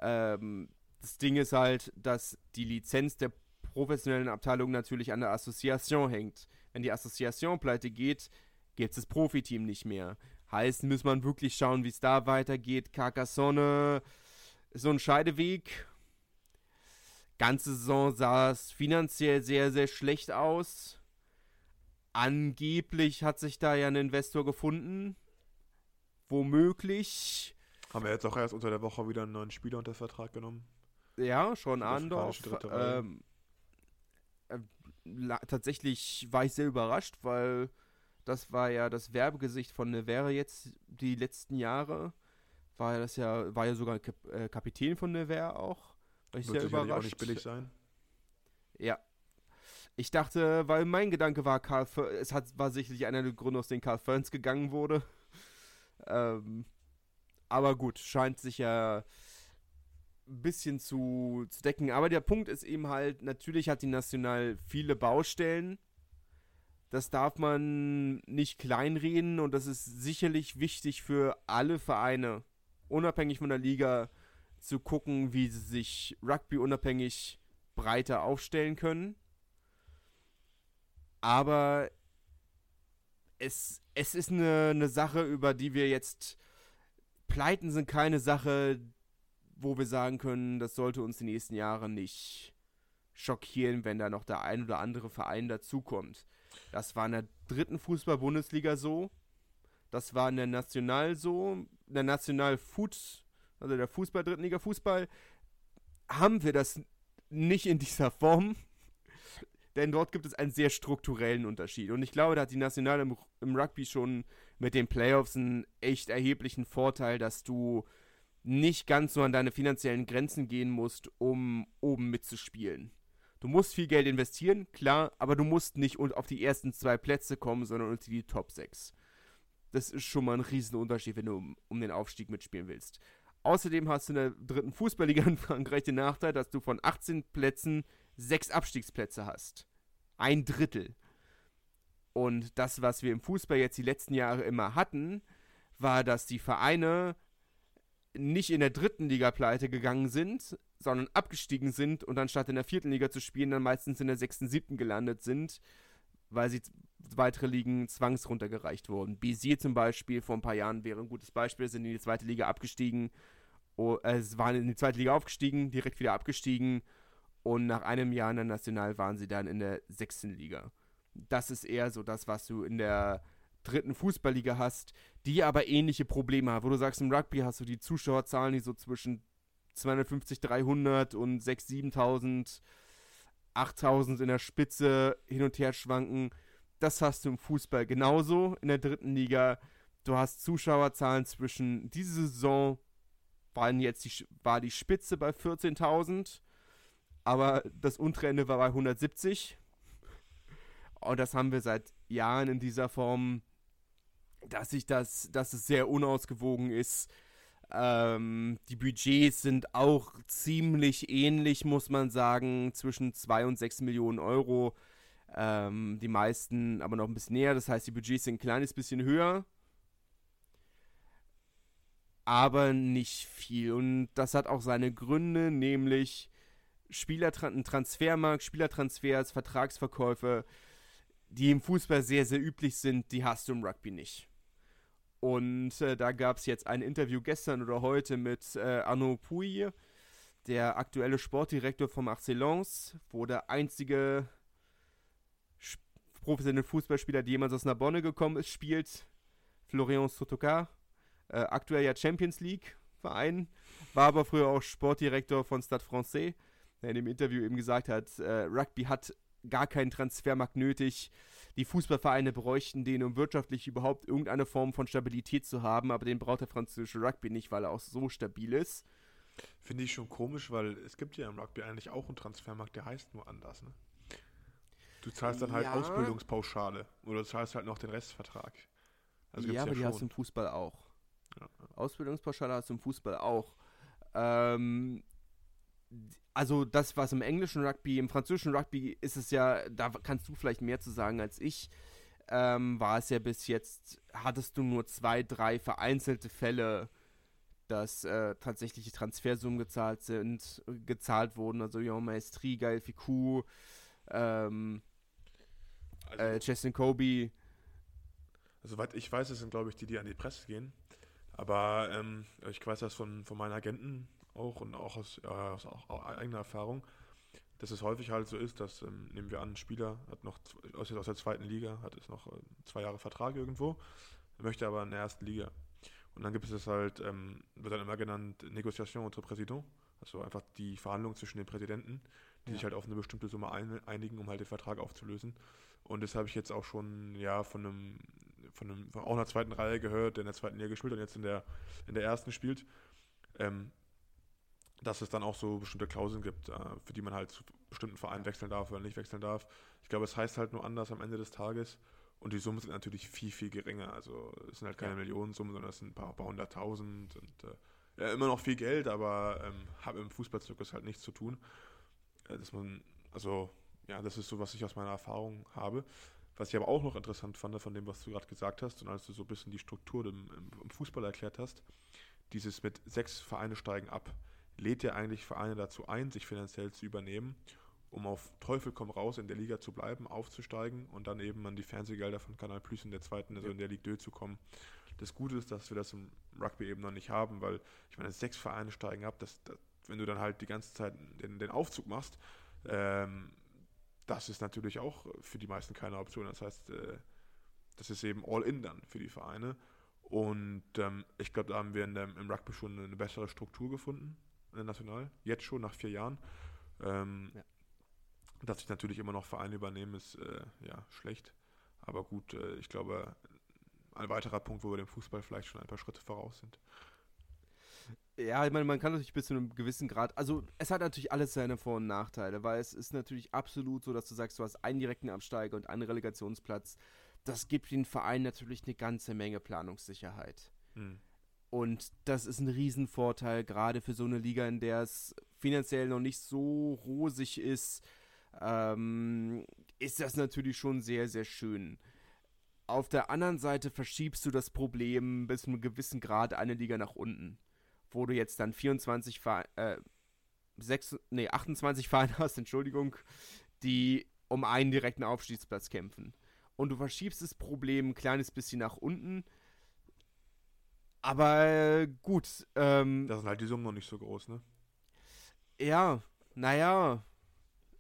Ähm, das Ding ist halt, dass die Lizenz der professionellen Abteilung natürlich an der Assoziation hängt. Wenn die Assoziation pleite geht, gibt es das Profiteam nicht mehr. Heißt, muss man wirklich schauen, wie es da weitergeht. Carcassonne ist so ein Scheideweg. Ganze Saison sah es finanziell sehr, sehr schlecht aus. Angeblich hat sich da ja ein Investor gefunden. Womöglich. Haben wir jetzt auch erst unter der Woche wieder einen neuen Spieler unter Vertrag genommen? Ja, schon Arndorf. Ähm, äh, tatsächlich war ich sehr überrascht, weil Das war ja das Werbegesicht von Nevera jetzt die letzten Jahre. War ja das ja, war ja sogar Kap äh, Kapitän von Nevera auch. Ich Wird sehr überrascht. auch nicht billig sein. Ja. Ich dachte, weil mein Gedanke war, Karl Fer es hat, war sicherlich einer der Gründe, aus denen Karl Ferns gegangen wurde. Ähm, aber gut, scheint sich ja ein bisschen zu, zu decken. Aber der Punkt ist eben halt, natürlich hat die National viele Baustellen. Das darf man nicht kleinreden und das ist sicherlich wichtig für alle Vereine, unabhängig von der Liga, zu gucken, wie sie sich Rugby unabhängig breiter aufstellen können. Aber es, es ist eine, eine Sache, über die wir jetzt. Pleiten sind keine Sache, wo wir sagen können, das sollte uns die nächsten Jahre nicht schockieren, wenn da noch der ein oder andere Verein dazukommt. Das war in der dritten Fußball-Bundesliga so. Das war in der National so. In der National Foot, also der Fußball, dritten Liga Fußball, haben wir das nicht in dieser Form. Denn dort gibt es einen sehr strukturellen Unterschied. Und ich glaube, da hat die National im, im Rugby schon mit den Playoffs einen echt erheblichen Vorteil, dass du nicht ganz so an deine finanziellen Grenzen gehen musst, um oben mitzuspielen. Du musst viel Geld investieren, klar, aber du musst nicht auf die ersten zwei Plätze kommen, sondern unter die Top 6. Das ist schon mal ein Riesenunterschied, wenn du um, um den Aufstieg mitspielen willst. Außerdem hast du in der dritten Fußballliga in Frankreich den Nachteil, dass du von 18 Plätzen sechs Abstiegsplätze hast. Ein Drittel. Und das, was wir im Fußball jetzt die letzten Jahre immer hatten, war, dass die Vereine nicht in der dritten Liga pleite gegangen sind, sondern abgestiegen sind und anstatt in der vierten Liga zu spielen, dann meistens in der sechsten, siebten gelandet sind, weil sie weitere Ligen zwangsruntergereicht wurden. Bézier zum Beispiel vor ein paar Jahren wäre ein gutes Beispiel, sind in die zweite Liga abgestiegen, oh, äh, es waren in die zweite Liga aufgestiegen, direkt wieder abgestiegen und nach einem Jahr in der National waren sie dann in der sechsten Liga. Das ist eher so das, was du in der dritten Fußballliga hast, die aber ähnliche Probleme hat. Wo du sagst, im Rugby hast du die Zuschauerzahlen, die so zwischen 250, 300 und 6.000, 7.000, 8.000 in der Spitze hin und her schwanken. Das hast du im Fußball genauso in der dritten Liga. Du hast Zuschauerzahlen zwischen diese Saison waren jetzt die, war die Spitze bei 14.000, aber das untere war bei 170. Und das haben wir seit Jahren in dieser Form, dass sich das, dass es sehr unausgewogen ist. Ähm, die Budgets sind auch ziemlich ähnlich, muss man sagen, zwischen 2 und 6 Millionen Euro. Ähm, die meisten aber noch ein bisschen näher, das heißt, die Budgets sind ein kleines bisschen höher. Aber nicht viel. Und das hat auch seine Gründe, nämlich Spielertran Transfermarkt, Spielertransfers, Vertragsverkäufe, die im Fußball sehr, sehr üblich sind, die hast du im Rugby nicht. Und äh, da gab es jetzt ein Interview gestern oder heute mit äh, Arnaud Puy, der aktuelle Sportdirektor vom Arcelons, wo der einzige professionelle Fußballspieler, der jemals aus Narbonne gekommen ist, spielt. Florian Sotoka, äh, aktuell ja Champions League Verein, war aber früher auch Sportdirektor von Stade Francais, der in dem Interview eben gesagt hat, äh, Rugby hat gar keinen Transfermarkt nötig. Die Fußballvereine bräuchten den, um wirtschaftlich überhaupt irgendeine Form von Stabilität zu haben, aber den braucht der französische Rugby nicht, weil er auch so stabil ist. Finde ich schon komisch, weil es gibt ja im Rugby eigentlich auch einen Transfermarkt, der heißt nur anders. Ne? Du zahlst dann halt Ja. Ausbildungspauschale oder du zahlst halt noch den Restvertrag. Also ja, aber die hast du im Fußball auch. Ja. Ausbildungspauschale hast du im Fußball auch. Ähm, also das, was im englischen Rugby, im französischen Rugby ist es ja, da kannst du vielleicht mehr zu sagen als ich, ähm, war es ja bis jetzt, hattest du nur zwei, drei vereinzelte Fälle, dass äh, tatsächliche Transfersummen gezahlt sind, gezahlt wurden, also Jean Maestri, Gael Ficou, ähm, Also, äh, Justin Kobe, Soweit ich weiß, es sind, glaube ich, die, die an die Presse gehen. Aber ähm, ich weiß das von, von meinen Agenten auch und auch aus, äh, aus auch, eigener Erfahrung, dass es häufig halt so ist, dass, ähm, nehmen wir an, ein Spieler hat noch aus, aus der zweiten Liga, hat jetzt noch äh, zwei Jahre Vertrag irgendwo, möchte aber in der ersten Liga. Und dann gibt es das halt, ähm, wird dann immer genannt, Negociation entre Président, also einfach die Verhandlung zwischen den Präsidenten, die Ja. sich halt auf eine bestimmte Summe ein, einigen, um halt den Vertrag aufzulösen. Und das habe ich jetzt auch schon, ja, von einem, von einem, von auch einer zweiten Reihe gehört, der in der zweiten Liga gespielt und jetzt in der, in der ersten spielt. Ähm, dass es dann auch so bestimmte Klauseln gibt, äh, für die man halt zu bestimmten Vereinen wechseln darf oder nicht wechseln darf. Ich glaube, es heißt halt nur anders am Ende des Tages. Und die Summen sind natürlich viel, viel geringer. Also es sind halt keine ja. Millionensummen, sondern es sind ein paar, paar hunderttausend und äh, ja, immer noch viel Geld, aber ähm, hat im Fußballzirkus halt nichts zu tun. Äh, dass man, also ja, das ist so, was ich aus meiner Erfahrung habe. Was ich aber auch noch interessant fand von dem, was du gerade gesagt hast und als du so ein bisschen die Struktur im, im Fußball erklärt hast, dieses mit sechs Vereine steigen ab lädt ja eigentlich Vereine dazu ein, sich finanziell zu übernehmen, um auf Teufel komm raus in der Liga zu bleiben, aufzusteigen und dann eben an die Fernsehgelder von Kanal Plus in der zweiten, also in der Ligue 2 zu kommen. Das Gute ist, dass wir das im Rugby eben noch nicht haben, weil ich meine, sechs Vereine steigen ab, das, das, wenn du dann halt die ganze Zeit den, den Aufzug machst, ähm, das ist natürlich auch für die meisten keine Option. Das heißt, äh, das ist eben all in dann für die Vereine. Und ähm, ich glaube, da haben wir dem, im Rugby schon eine bessere Struktur gefunden national, jetzt schon nach vier Jahren. Ähm, ja. Dass sich natürlich immer noch Vereine übernehmen, ist äh, ja schlecht. Aber gut, äh, ich glaube, ein weiterer Punkt, wo wir dem Fußball vielleicht schon ein paar Schritte voraus sind. Ja, ich meine, man kann natürlich bis zu einem gewissen Grad, also es hat natürlich alles seine Vor- und Nachteile, weil es ist natürlich absolut so, dass du sagst, du hast einen direkten Absteiger und einen Relegationsplatz. Das gibt den Verein natürlich eine ganze Menge Planungssicherheit. Hm. Und das ist ein Riesenvorteil, gerade für so eine Liga, in der es finanziell noch nicht so rosig ist, ähm, ist das natürlich schon sehr, sehr schön. Auf der anderen Seite verschiebst du das Problem bis zu einem gewissen Grad eine Liga nach unten, wo du jetzt dann 24 äh, 6, nee, 28 Vereine hast, Entschuldigung, die um einen direkten Aufstiegsplatz kämpfen. Und du verschiebst das Problem ein kleines bisschen nach unten, aber äh, gut. Ähm, da sind halt die Summen noch nicht so groß, ne? Ja, naja.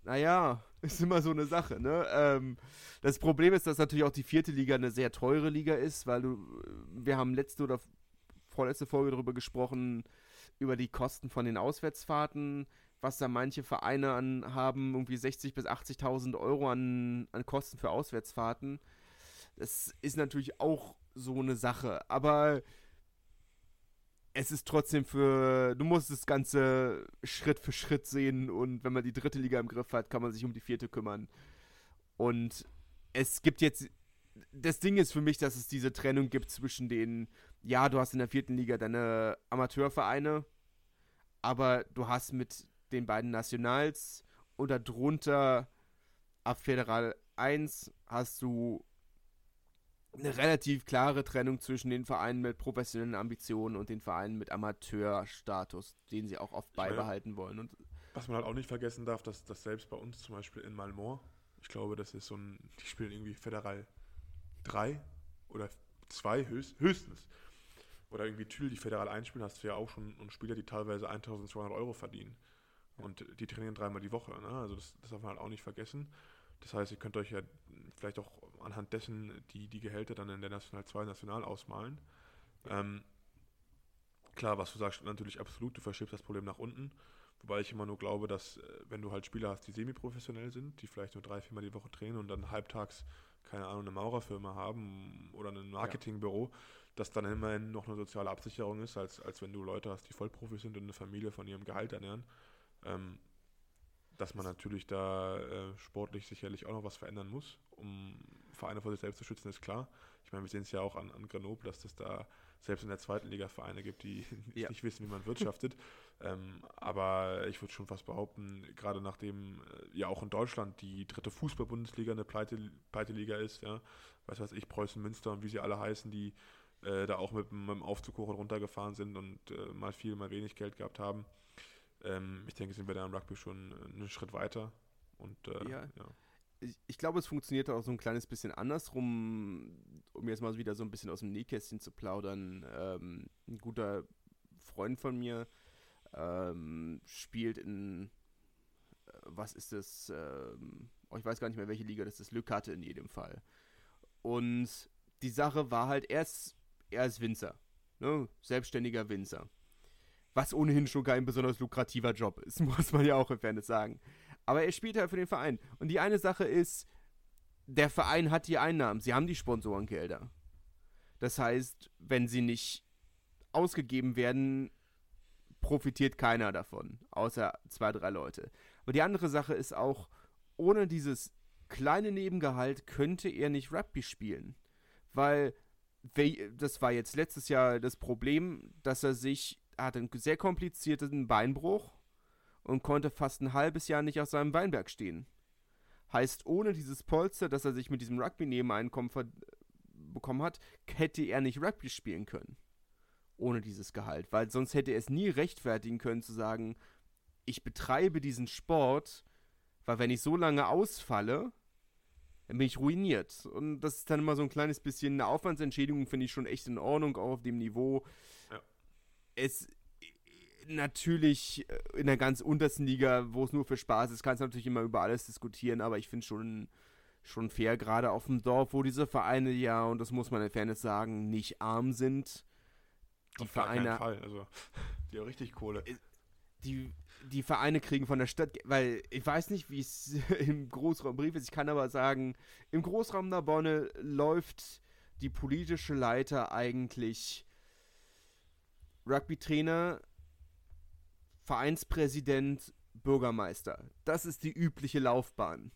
Naja, ist immer so eine Sache, ne? Ähm, das Problem ist, dass natürlich auch die vierte Liga eine sehr teure Liga ist, weil du, wir haben letzte oder vorletzte Folge darüber gesprochen, über die Kosten von den Auswärtsfahrten, was da manche Vereine an, haben, irgendwie 60.000 bis 80.000 Euro an, an Kosten für Auswärtsfahrten. Das ist natürlich auch so eine Sache, aber es ist trotzdem für, du musst das Ganze Schritt für Schritt sehen und wenn man die dritte Liga im Griff hat, kann man sich um die vierte kümmern. Und es gibt jetzt, das Ding ist für mich, dass es diese Trennung gibt zwischen den, ja, du hast in der vierten Liga deine Amateurvereine, aber du hast mit den beiden Nationals und darunter ab Federal 1 hast du eine relativ klare Trennung zwischen den Vereinen mit professionellen Ambitionen und den Vereinen mit Amateurstatus, den sie auch oft ich beibehalten meine, wollen. Und was man halt auch nicht vergessen darf, dass, dass selbst bei uns zum Beispiel in Malmort, ich glaube, das ist so ein, die spielen irgendwie Federal 3 oder 2 höchst, höchstens. Oder irgendwie Thül, die Federal 1 spielen, hast du ja auch schon und Spieler, die teilweise 1200 Euro verdienen. Und die trainieren dreimal die Woche. Ne? Also das, das darf man halt auch nicht vergessen. Das heißt, ihr könnt euch ja vielleicht auch anhand dessen die, die Gehälter dann in der National 2 national ausmalen. Ähm, klar, was du sagst, natürlich absolut, du verschiebst das Problem nach unten. Wobei ich immer nur glaube, dass, äh, wenn du halt Spieler hast, die semi-professionell sind, die vielleicht nur drei, viermal die Woche trainen und dann halbtags, keine Ahnung, eine Maurerfirma haben oder ein Marketingbüro, ja. Dass dann immerhin noch eine soziale Absicherung ist, als, als wenn du Leute hast, die Vollprofis sind und eine Familie von ihrem Gehalt ernähren. Ähm, dass man natürlich da äh, sportlich sicherlich auch noch was verändern muss, um Vereine vor sich selbst zu schützen, ist klar. Ich meine, wir sehen es ja auch an, an Grenoble, dass es da selbst in der zweiten Liga Vereine gibt, die ja. nicht wissen, wie man wirtschaftet. ähm, aber ich würde schon fast behaupten, gerade nachdem äh, ja auch in Deutschland die dritte Fußball-Bundesliga eine Pleite, Pleite-Liga ist, ja, weiß was ich, Preußen, Münster und wie sie alle heißen, die äh, da auch mit, mit dem Aufzug hoch und runter gefahren sind und äh, mal viel, mal wenig Geld gehabt haben. Ähm, ich denke, sind wir da im Rugby schon einen Schritt weiter. Und äh, ja. ja ich, ich glaube, es funktioniert auch so ein kleines bisschen andersrum, um jetzt mal wieder so ein bisschen aus dem Nähkästchen zu plaudern. Ähm, ein guter Freund von mir ähm, spielt in, äh, was ist das? Ähm, oh, ich weiß gar nicht mehr, welche Liga das ist. Lück hatte in jedem Fall. Und die Sache war halt, er ist, er ist Winzer. Ne? Selbstständiger Winzer. Was ohnehin schon kein besonders lukrativer Job ist, muss man ja auch in Fairness sagen. Aber er spielt halt für den Verein. Und die eine Sache ist, der Verein hat die Einnahmen, sie haben die Sponsorengelder. Das heißt, wenn sie nicht ausgegeben werden, profitiert keiner davon, außer zwei, drei Leute. Aber die andere Sache ist auch, ohne dieses kleine Nebengehalt könnte er nicht Rugby spielen. Weil das war jetzt letztes Jahr das Problem, dass er sich, hatte einen sehr komplizierten Beinbruch und konnte fast ein halbes Jahr nicht auf seinem Weinberg stehen. Heißt, ohne dieses Polster, dass er sich mit diesem Rugby-Nebeneinkommen bekommen hat, hätte er nicht Rugby spielen können. Ohne dieses Gehalt. Weil sonst hätte er es nie rechtfertigen können zu sagen, ich betreibe diesen Sport, weil wenn ich so lange ausfalle, dann bin ich ruiniert. Und das ist dann immer so ein kleines bisschen eine Aufwandsentschädigung, finde ich schon echt in Ordnung, auch auf dem Niveau. Ja. Es natürlich äh, in der ganz untersten Liga, wo es nur für Spaß ist, kannst du natürlich immer über alles diskutieren, aber ich finde schon, schon fair, gerade auf dem Dorf, wo diese Vereine ja, und das muss man in Fairness sagen, nicht arm sind. Die auf Vereine. Fall. Also, die haben richtig Kohle. Äh, die, die Vereine kriegen von der Stadt, weil ich weiß nicht, wie es im Großraumbrief ist, ich kann aber sagen, im Großraum Narbonne läuft die politische Leiter eigentlich Rugby-Trainer, Vereinspräsident, Bürgermeister. Das ist die übliche Laufbahn.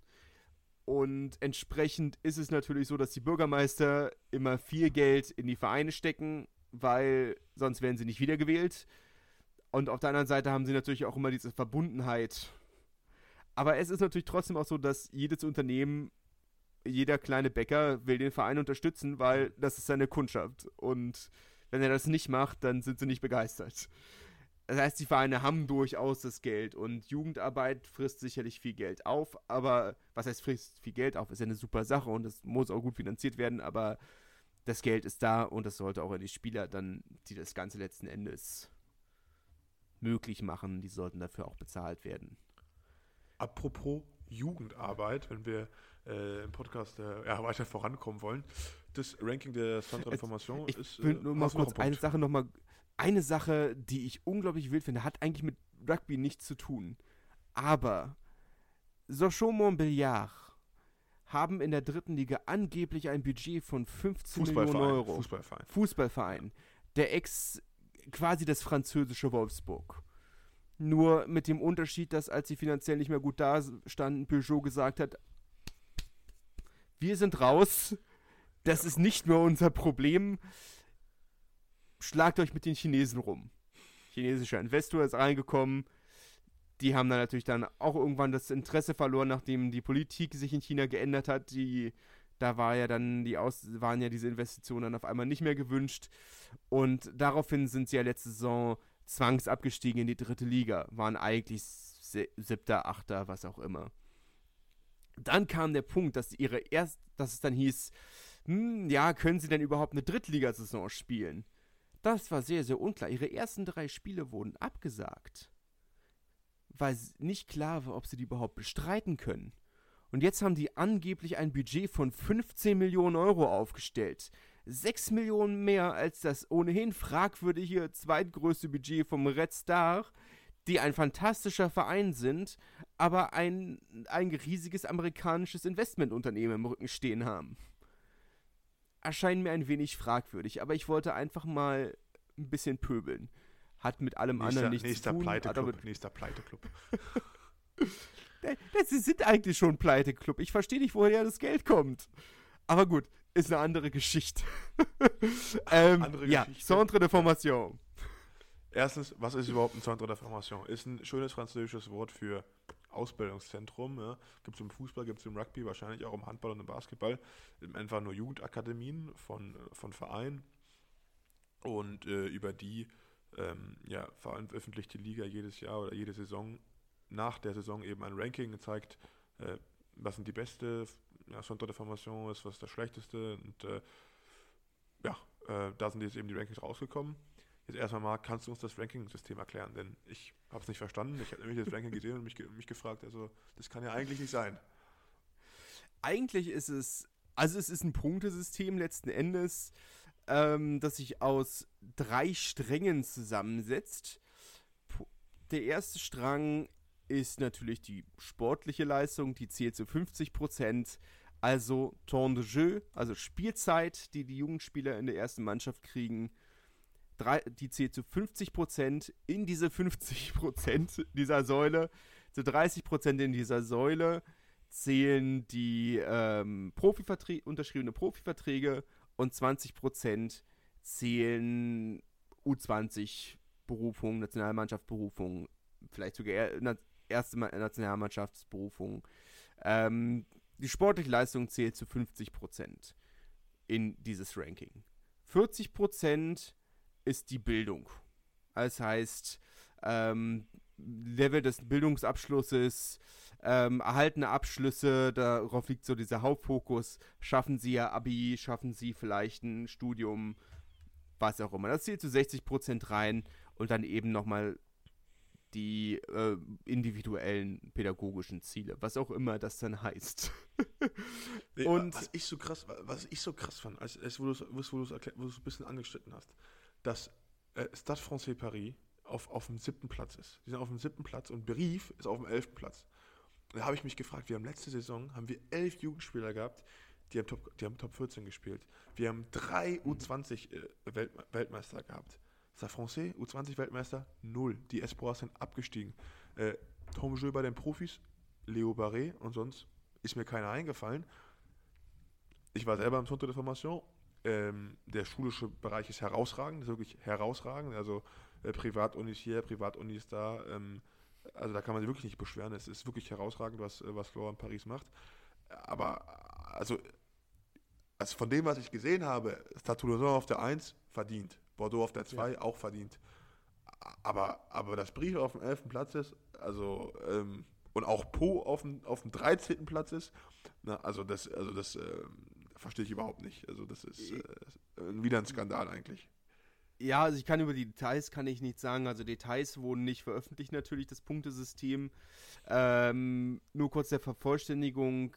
Und entsprechend ist es natürlich so, dass die Bürgermeister immer viel Geld in die Vereine stecken, weil sonst werden sie nicht wiedergewählt. Und auf der anderen Seite haben sie natürlich auch immer diese Verbundenheit. Aber es ist natürlich trotzdem auch so, dass jedes Unternehmen, jeder kleine Bäcker will den Verein unterstützen, weil das ist seine Kundschaft. Und wenn er das nicht macht, dann sind sie nicht begeistert. Das heißt, die Vereine haben durchaus das Geld und Jugendarbeit frisst sicherlich viel Geld auf, aber was heißt frisst viel Geld auf, ist ja eine super Sache und das muss auch gut finanziert werden, aber das Geld ist da und das sollte auch an die Spieler dann, die das Ganze letzten Endes möglich machen, die sollten dafür auch bezahlt werden. Apropos Jugendarbeit, wenn wir äh, im Podcast äh, ja, weiter vorankommen wollen, das Ranking der Centre Information ist. Ich will äh, nur mal kurz eine Sache nochmal eine Sache, die ich unglaublich wild finde, hat eigentlich mit Rugby nichts zu tun. Aber Sochaux Montbéliard haben in der dritten Liga angeblich ein Budget von 15 Millionen Euro. Fußballverein. Fußballverein. Der Ex, quasi das französische Wolfsburg. Nur mit dem Unterschied, dass als sie finanziell nicht mehr gut da standen, Peugeot gesagt hat, wir sind raus, das ja. ist nicht mehr unser Problem schlagt euch mit den Chinesen rum. Chinesischer Investor ist reingekommen. Die haben dann natürlich dann auch irgendwann das Interesse verloren, nachdem die Politik sich in China geändert hat. Die, da war ja dann die Aus, waren ja diese Investitionen dann auf einmal nicht mehr gewünscht. Und daraufhin sind sie ja letzte Saison zwangsabgestiegen in die dritte Liga. Waren eigentlich siebter, achter, was auch immer. Dann kam der Punkt, dass ihre erst, dass es dann hieß, hm, ja, können sie denn überhaupt eine Drittligasaison spielen? Das war sehr, sehr unklar. Ihre ersten drei Spiele wurden abgesagt, weil nicht klar war, ob sie die überhaupt bestreiten können. Und jetzt haben die angeblich ein Budget von 15 Millionen Euro aufgestellt. 6 Millionen mehr als das ohnehin fragwürdige zweitgrößte Budget vom Red Star, die ein fantastischer Verein sind, aber ein, ein riesiges amerikanisches Investmentunternehmen im Rücken stehen haben erscheinen mir ein wenig fragwürdig, aber ich wollte einfach mal ein bisschen pöbeln. Hat mit allem nächster, anderen nichts zu tun. Pleite nächster Pleiteclub. Sie sind eigentlich schon Pleiteclub. Ich verstehe nicht, woher das Geld kommt. Aber gut, ist eine andere Geschichte. ähm, andere ja, Geschichte. Centre de Formation. Erstens, was ist überhaupt ein Centre de Formation? Ist ein schönes französisches Wort für Ausbildungszentrum. Ja. Gibt es im Fußball, gibt es im Rugby, wahrscheinlich auch im Handball und im Basketball. Einfach nur Jugendakademien von, von Vereinen. Und äh, über die ähm, ja, veröffentlicht die Liga jedes Jahr oder jede Saison nach der Saison eben ein Ranking zeigt, äh, was sind die beste ja, Centre de Formation ist, was ist das schlechteste. Und äh, ja, äh, da sind jetzt eben die Rankings rausgekommen. Jetzt erstmal mal, kannst du uns das Ranking-System erklären? Denn ich habe es nicht verstanden. Ich habe nämlich das Ranking gesehen und mich, mich gefragt, also das kann ja eigentlich nicht sein. Eigentlich ist es, also es ist ein Punktesystem letzten Endes, ähm, das sich aus drei Strängen zusammensetzt. Der erste Strang ist natürlich die sportliche Leistung, die zählt zu 50 Prozent. Also Temps de Jeu, also Spielzeit, die die Jugendspieler in der ersten Mannschaft kriegen, drei, die zählt zu 50% in diese 50% dieser Säule. Zu 30% in dieser Säule zählen die ähm, Profiverträ unterschriebene Profiverträge und 20% zählen U20-Berufungen, Nationalmannschaftsberufungen, vielleicht sogar erste Nationalmannschaftsberufungen. Ähm, die sportliche Leistung zählt zu 50% in dieses Ranking. 40% ist die Bildung. Das heißt, ähm, Level des Bildungsabschlusses, ähm, erhaltene Abschlüsse, darauf liegt so dieser Hauptfokus. Schaffen sie ja Abi, schaffen sie vielleicht ein Studium, was auch immer. Das zählt zu 60% rein und dann eben nochmal die äh, individuellen pädagogischen Ziele, was auch immer das dann heißt. und was ich so krass, was ich so krass fand, als, als wo du es ein bisschen angeschnitten hast, dass äh, Stade Francais Paris auf, auf dem siebten Platz ist. Die sind auf dem siebten Platz und Brief ist auf dem elften Platz. Da habe ich mich gefragt, wir haben letzte Saison haben wir elf Jugendspieler gehabt, die haben Top, die haben Top 14 gespielt. Wir haben drei U20 äh, Welt, Weltmeister gehabt. Stade Francais, U20-Weltmeister, null. Die Espoirs sind abgestiegen. Äh, Tom Jeu bei den Profis, Leo Barré und sonst ist mir keiner eingefallen. Ich war selber im Centre de Formation. Ähm, der schulische Bereich ist herausragend, ist wirklich herausragend. Also äh, Privatunis hier, Privatunis da. Ähm, also da kann man sich wirklich nicht beschweren. Es ist wirklich herausragend, was, äh, was Florian Paris macht. Aber also, also von dem, was ich gesehen habe, Stade auf der 1 verdient. Bordeaux auf der 2 ja. auch verdient. Aber, aber das Brief auf dem 11. Platz ist, also, ähm, und auch Po auf dem, auf dem 13. Platz ist, na, also das, also das äh, verstehe ich überhaupt nicht. Also das ist äh, wieder ein Skandal eigentlich. Ja, also ich kann über die Details kann ich nichts sagen. Also Details wurden nicht veröffentlicht natürlich, das Punktesystem. Ähm, nur kurz der Vervollständigung.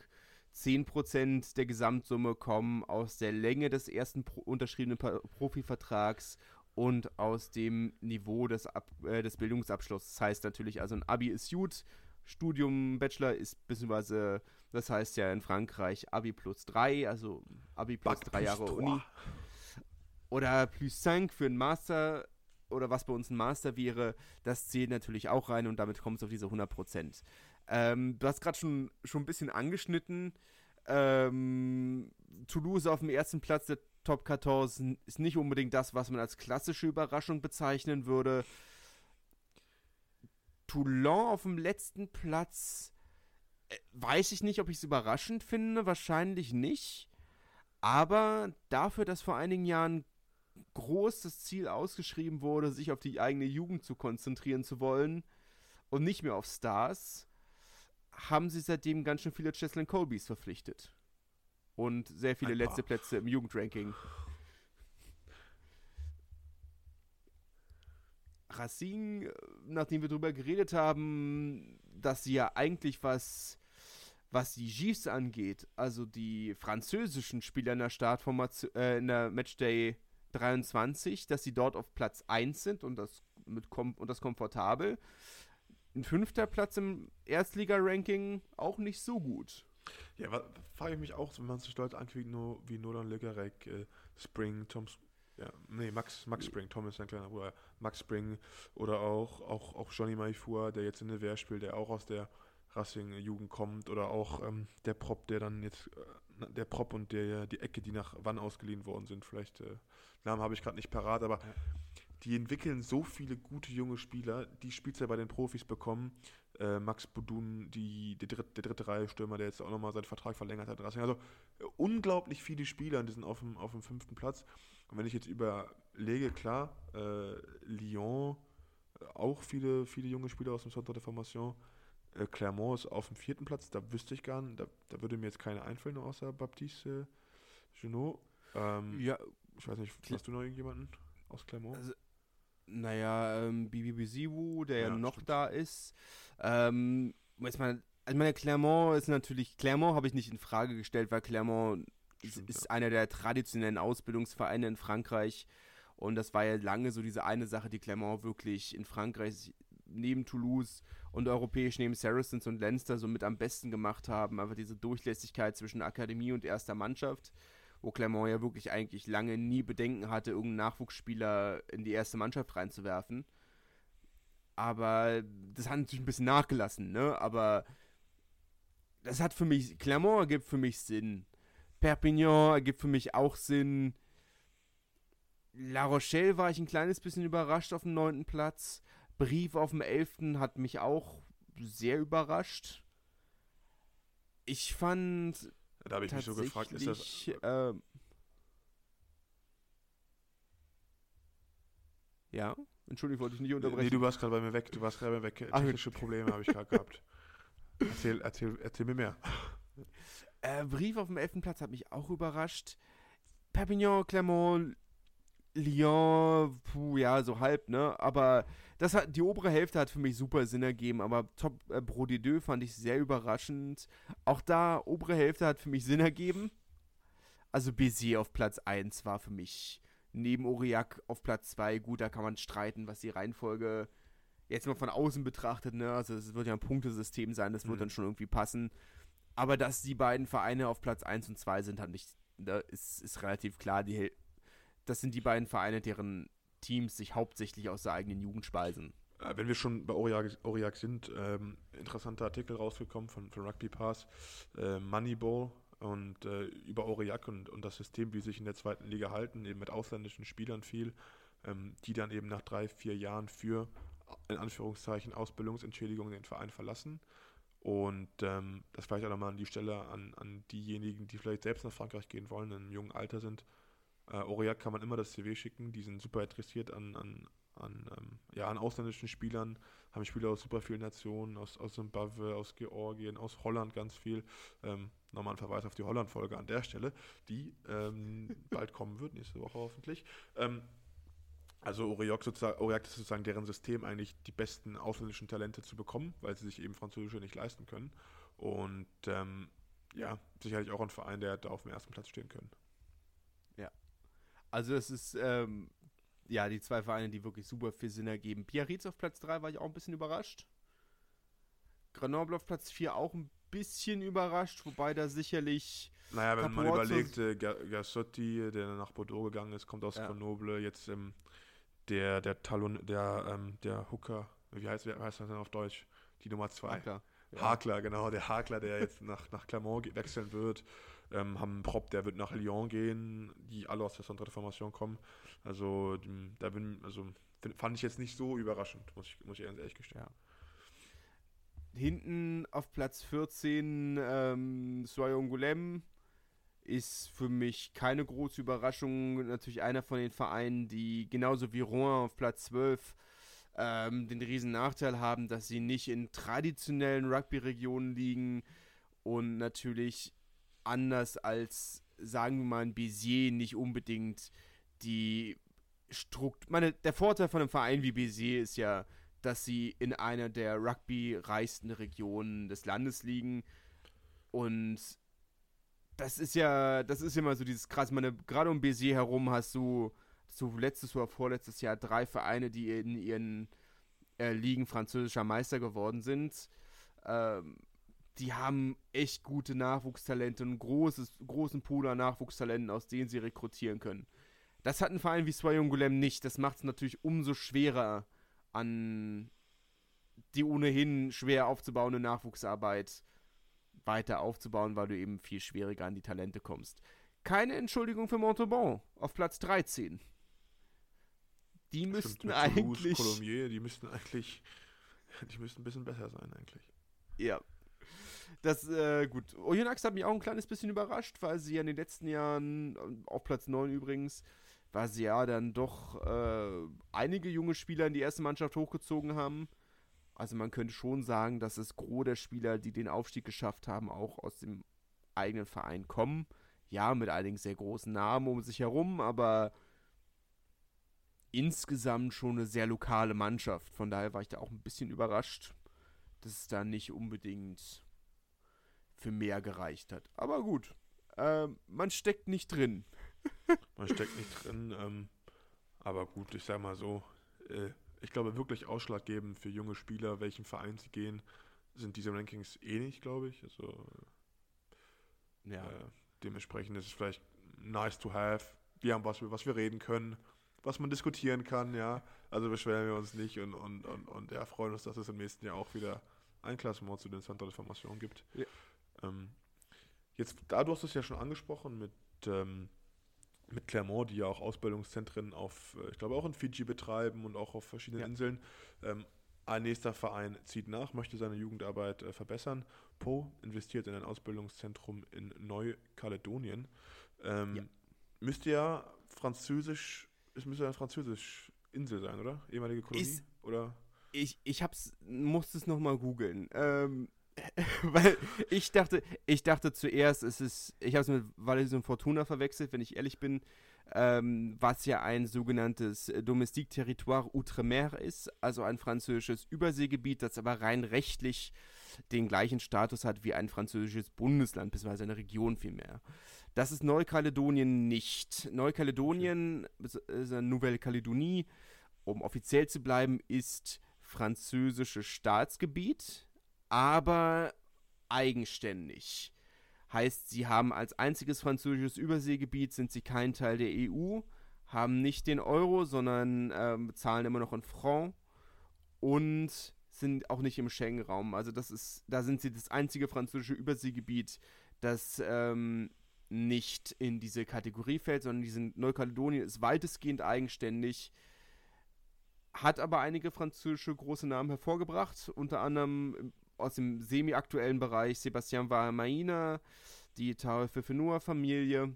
10% der Gesamtsumme kommen aus der Länge des ersten pro unterschriebenen Profivertrags und aus dem Niveau des, Ab äh, des Bildungsabschlusses. Das heißt natürlich, also ein Abi ist gut, Studium, Bachelor ist beziehungsweise, das heißt ja in Frankreich Abi plus 3, also Abi plus 3 Jahre plus Uni. Oder plus 5 für einen Master oder was bei uns ein Master wäre, das zählt natürlich auch rein und damit kommt es auf diese 100%. Ähm, du hast gerade schon, schon ein bisschen angeschnitten. Ähm, Toulouse auf dem ersten Platz der Top 14 ist nicht unbedingt das, was man als klassische Überraschung bezeichnen würde. Toulon auf dem letzten Platz äh, weiß ich nicht, ob ich es überraschend finde. Wahrscheinlich nicht. Aber dafür, dass vor einigen Jahren groß das Ziel ausgeschrieben wurde, sich auf die eigene Jugend zu konzentrieren zu wollen und nicht mehr auf Stars, haben sie seitdem ganz schön viele Cheslin Colbys verpflichtet. Und sehr viele letzte Plätze im Jugendranking. Racing, nachdem wir darüber geredet haben, dass sie ja eigentlich was, was die Gifs angeht, also die französischen Spieler in der Startformation, äh, in der Matchday 23, dass sie dort auf Platz 1 sind und das, mit kom und das komfortabel. Ein fünfter Platz im Erstliga-Ranking auch nicht so gut. Ja, frage ich mich auch, wenn man sich Leute ankriegt, nur wie Nolan Legarek, äh, Spring, Tom, ja, nee, Max, Max Spring, Tom ist sein kleiner Bruder, Max Spring oder auch, auch, auch Johnny Maifua, der jetzt in der Wehr spielt, der auch aus der Racing-Jugend kommt oder auch ähm, der Prop, der dann jetzt, äh, der Prop und der, die Ecke, die nach Wann ausgeliehen worden sind, vielleicht, äh, Namen habe ich gerade nicht parat, aber ja die entwickeln so viele gute junge Spieler, die Spielzeit bei den Profis bekommen. Äh, Max Budun, die, die dritte, der dritte Reihe Stürmer, der jetzt auch nochmal seinen Vertrag verlängert hat. Also äh, unglaublich viele Spieler, die sind auf dem, auf dem fünften Platz. Und wenn ich jetzt überlege, klar, äh, Lyon, auch viele, viele junge Spieler aus dem Centre de Formation. Äh, Clermont ist auf dem vierten Platz, da wüsste ich gar nicht, da, da würde mir jetzt keine einfallen, außer Baptiste Junot. Ähm, ja. Ich weiß nicht, hast du noch irgendjemanden aus Clermont? Also, naja, ähm, Bibi Bisiwu, der ja, ja noch stimmt. da ist. Ähm, jetzt mal, also meine Clermont ist natürlich, Clermont habe ich nicht in Frage gestellt, weil Clermont stimmt, ist, ja. einer der traditionellen Ausbildungsvereine in Frankreich. Und das war ja lange so diese eine Sache, die Clermont wirklich in Frankreich neben Toulouse und europäisch neben Saracens und Leinster so mit am besten gemacht haben. Einfach diese Durchlässigkeit zwischen Akademie und erster Mannschaft, wo Clermont ja wirklich eigentlich lange nie Bedenken hatte, irgendeinen Nachwuchsspieler in die erste Mannschaft reinzuwerfen. Aber das hat natürlich ein bisschen nachgelassen, ne? Aber das hat für mich, Clermont ergibt für mich Sinn. Perpignan ergibt für mich auch Sinn. La Rochelle war ich ein kleines bisschen überrascht auf dem neunten Platz. Brief auf dem elften hat mich auch sehr überrascht. Ich fand. Da habe ich mich so gefragt, ist das. Äh, ja, Entschuldigung, wollte ich nicht unterbrechen. Nee, du warst gerade bei mir weg. Du warst gerade bei mir weg. Technische Probleme habe ich gerade gehabt. Erzähl, erzähl, erzähl mir mehr. Äh, Brief auf dem elften Platz hat mich auch überrascht. Perpignan, Clermont, Lyon, puh, ja, so halb, ne? Aber das hat, die obere Hälfte hat für mich super Sinn ergeben, aber Top äh, D2 fand ich sehr überraschend. Auch da, obere Hälfte hat für mich Sinn ergeben. Also Bézier auf Platz 1 war für mich neben Aurillac auf Platz 2. Gut, da kann man streiten, was die Reihenfolge jetzt mal von außen betrachtet, ne? Also es wird ja ein Punktesystem sein, das wird mhm. dann schon irgendwie passen. Aber dass die beiden Vereine auf Platz 1 und 2 sind, hat nicht, da ist, ist relativ klar. Die, das sind die beiden Vereine, deren Teams sich hauptsächlich aus der eigenen Jugend speisen. Äh, wenn wir schon bei Aurillac, sind, ähm, interessanter Artikel rausgekommen von, von Rugby Pass, äh, Moneyball und äh, über Aurillac und, und das System, wie sie sich in der zweiten Liga halten, eben mit ausländischen Spielern viel, ähm, die dann eben nach drei, vier Jahren für in Anführungszeichen Ausbildungsentschädigung den Verein verlassen. Und ähm, das vielleicht auch nochmal an die Stelle an, an diejenigen, die vielleicht selbst nach Frankreich gehen wollen, in einem jungen Alter sind. Äh, Aurillac kann man immer das CV schicken, die sind super interessiert an, an, an, ähm, ja, an ausländischen Spielern, haben Spieler aus super vielen Nationen, aus, aus Zimbabwe, aus Georgien, aus Holland ganz viel. Ähm, nochmal ein Verweis auf die Holland-Folge an der Stelle, die ähm, bald kommen wird, nächste Woche hoffentlich. Ähm, also Aurillac, sozusagen, Aurillac ist sozusagen deren System, eigentlich die besten ausländischen Talente zu bekommen, weil sie sich eben Französische nicht leisten können. Und ähm, ja, sicherlich auch ein Verein, der da auf dem ersten Platz stehen können. Also es ist, ähm, ja, die zwei Vereine, die wirklich super viel Sinn ergeben. Biarritz auf Platz 3 war ich auch ein bisschen überrascht. Grenoble auf Platz 4 auch ein bisschen überrascht, wobei da sicherlich. Naja, wenn man überlegt, äh, Gassotti, der nach Bordeaux gegangen ist, kommt aus ja. Grenoble, jetzt ähm, der, der Talon, der, ähm, der Hooker, wie heißt, wie heißt das denn auf Deutsch? Die Nummer 2. Hakler. Ja. Hakler, genau, der Hakler, der jetzt nach, nach Clermont wechseln wird. Ähm, haben einen Prop, der wird nach Lyon gehen, die alle aus der Centre de Formation kommen. Also, da bin, also fand ich jetzt nicht so überraschend, muss ich, muss ich ehrlich gestehen. Ja. Hinten auf Platz 14 ähm, Soyon Goulem ist für mich keine große Überraschung. Natürlich einer von den Vereinen, die genauso wie Rouen auf Platz 12 ähm, den riesen Nachteil haben, dass sie nicht in traditionellen Rugby-Regionen liegen und natürlich anders als, sagen wir mal, ein Bézier nicht unbedingt die Struktur. Meine, der Vorteil von einem Verein wie Bézier ist ja, dass sie in einer der Rugby-reichsten Regionen des Landes liegen und das ist ja, das ist immer so dieses krass. Meine, gerade um Bézier herum hast du so letztes oder vorletztes Jahr drei Vereine, die in ihren äh, Ligen französischer Meister geworden sind. Ähm, die haben echt gute Nachwuchstalente, einen großes, großen Pool an Nachwuchstalenten, aus denen sie rekrutieren können. Das hat ein Verein wie Soyon Golem nicht. Das macht es natürlich umso schwerer, an die ohnehin schwer aufzubauende Nachwuchsarbeit weiter aufzubauen, weil du eben viel schwieriger an die Talente kommst. Keine Entschuldigung für Montauban auf Platz 13. Die müssten Stimmt, eigentlich. Toulouse, Colombier, die müssten eigentlich. Die müssten ein bisschen besser sein, eigentlich. Ja. Das, äh, gut. Oyonnax hat mich auch ein kleines bisschen überrascht, weil sie ja in den letzten Jahren, auf Platz 9 übrigens, weil sie ja dann doch äh, einige junge Spieler in die erste Mannschaft hochgezogen haben. Also man könnte schon sagen, dass das Gros der Spieler, die den Aufstieg geschafft haben, auch aus dem eigenen Verein kommen. Ja, mit einigen sehr großen Namen um sich herum, aber insgesamt schon eine sehr lokale Mannschaft. Von daher war ich da auch ein bisschen überrascht, dass es da nicht unbedingt für mehr gereicht hat. Aber gut, äh, man steckt nicht drin. man steckt nicht drin, ähm, aber gut, ich sag mal so, äh, ich glaube, wirklich ausschlaggebend für junge Spieler, welchen Verein sie gehen, sind diese Rankings eh nicht, glaube ich. Also ja. Äh, dementsprechend ist es vielleicht nice to have. Wir haben was, über was wir reden können, was man diskutieren kann, ja. Also beschweren wir uns nicht und, und, und, und ja, freuen uns, dass es im nächsten Jahr auch wieder ein Klassement zu den Center Informationen gibt. Ja. Ähm, jetzt, da du hast es ja schon angesprochen mit, ähm, mit Clermont, die ja auch Ausbildungszentren auf, äh, ich glaube auch in Fiji betreiben und auch auf verschiedenen ja. Inseln. Ähm, ein nächster Verein zieht nach, möchte seine Jugendarbeit äh, verbessern. Po investiert in ein Ausbildungszentrum in Neukaledonien. Ähm, ja. Müsste ja französisch, es müsste eine französisch Insel sein, oder? Ehemalige Kolonie? Ist, oder? Ich, ich hab's, musste es nochmal googeln. Ähm, weil ich dachte, ich dachte zuerst, es ist, ich habe es mit und Fortuna verwechselt, wenn ich ehrlich bin ähm, was ja ein sogenanntes Domestique Territoire Outre-mer ist, also ein französisches Überseegebiet, das aber rein rechtlich den gleichen Status hat wie ein französisches Bundesland, beziehungsweise eine Region vielmehr. Das ist Neukaledonien nicht. Neukaledonien, okay. Nouvelle-Calédonie, um offiziell zu bleiben, ist französisches Staatsgebiet, aber eigenständig. Heißt, sie haben als einziges französisches Überseegebiet, sind sie kein Teil der EU, haben nicht den Euro, sondern ähm, zahlen immer noch in Franc und sind auch nicht im Schengen-Raum. Also das ist, da sind sie das einzige französische Überseegebiet, das ähm, nicht in diese Kategorie fällt, sondern diese Neukaledonien ist weitestgehend eigenständig, hat aber einige französische große Namen hervorgebracht, unter anderem aus dem semi-aktuellen Bereich Sebastian Vahamaina, die Taufefenua-Familie.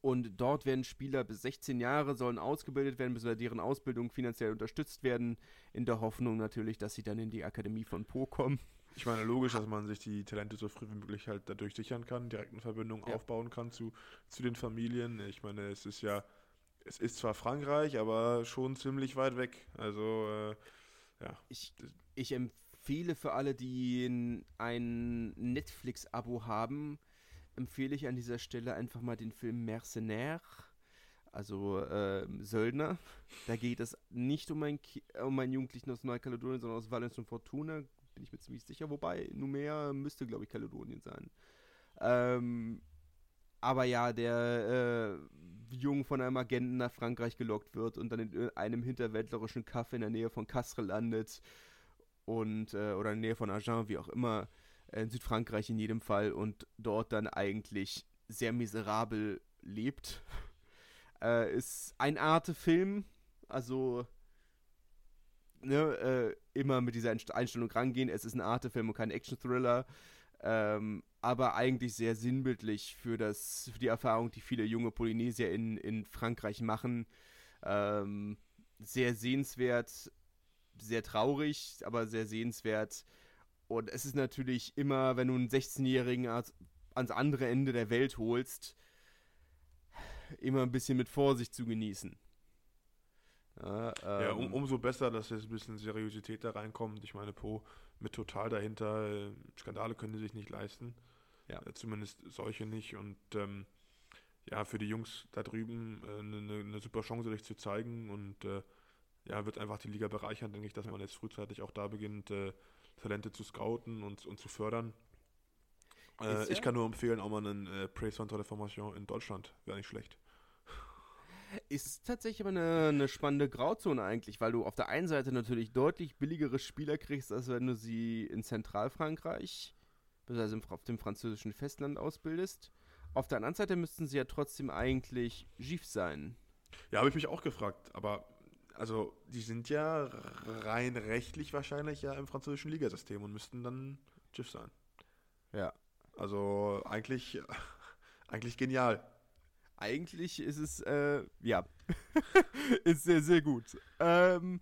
Und dort werden Spieler bis 16 Jahre sollen ausgebildet werden, bis deren Ausbildung finanziell unterstützt werden, in der Hoffnung natürlich, dass sie dann in die Akademie von Po kommen. Ich meine, logisch, dass man sich die Talente so früh wie möglich halt dadurch sichern kann, direkten Verbindungen ja. aufbauen kann zu, zu den Familien. Ich meine, es ist ja, es ist zwar Frankreich, aber schon ziemlich weit weg. Also, äh, ja. Ich, ich empfehle empfehle für alle, die ein Netflix-Abo haben, empfehle ich an dieser Stelle einfach mal den Film Mercenaire, also äh, Söldner. Da geht es nicht um einen, um einen Jugendlichen aus Neukaledonien, sondern aus Valence und Fortuna, bin ich mir ziemlich sicher. Wobei, Numea müsste, glaube ich, Kaledonien sein. Ähm, aber ja, der äh, Jung von einem Agenten nach Frankreich gelockt wird und dann in einem hinterwäldlerischen Kaff in der Nähe von Castres landet und äh, oder in der Nähe von Agen, wie auch immer, in Südfrankreich in jedem Fall und dort dann eigentlich sehr miserabel lebt. Äh, ist ein Arte-Film, also ne, äh, immer mit dieser Einstellung rangehen. Es ist ein Arte-Film und kein Action-Thriller, ähm, aber eigentlich sehr sinnbildlich für, das, für die Erfahrung, die viele junge Polynesier in, in Frankreich machen. Ähm, sehr sehenswert, sehr traurig, aber sehr sehenswert. Und es ist natürlich immer, wenn du einen 16-Jährigen ans, andere Ende der Welt holst, immer ein bisschen mit Vorsicht zu genießen. Ja, ähm, ja um, umso besser, dass jetzt ein bisschen Seriosität da reinkommt. Ich meine, Po mit total dahinter. Äh, Skandale können sie sich nicht leisten. Ja. Äh, zumindest solche nicht. Und ähm, ja, für die Jungs da drüben eine, äh, eine, super Chance, sich zu zeigen. Und äh, ja, wird einfach die Liga bereichern, denke ich, dass man jetzt frühzeitig auch da beginnt, äh, Talente zu scouten und, und zu fördern. Äh, ich kann nur empfehlen, auch mal einen äh, Praise de Formation in Deutschland. Wäre nicht schlecht. Ist tatsächlich aber eine, eine, spannende Grauzone eigentlich, weil du auf der einen Seite natürlich deutlich billigere Spieler kriegst, als wenn du sie in Zentralfrankreich, beziehungsweise auf dem französischen Festland ausbildest. Auf der anderen Seite müssten sie ja trotzdem eigentlich GIF sein. Ja, habe ich mich auch gefragt, aber also die sind ja rein rechtlich wahrscheinlich ja im französischen Ligasystem und müssten dann GIF sein. Ja. Also eigentlich, eigentlich genial. Eigentlich ist es, äh, ja, ist sehr, sehr gut. Ähm,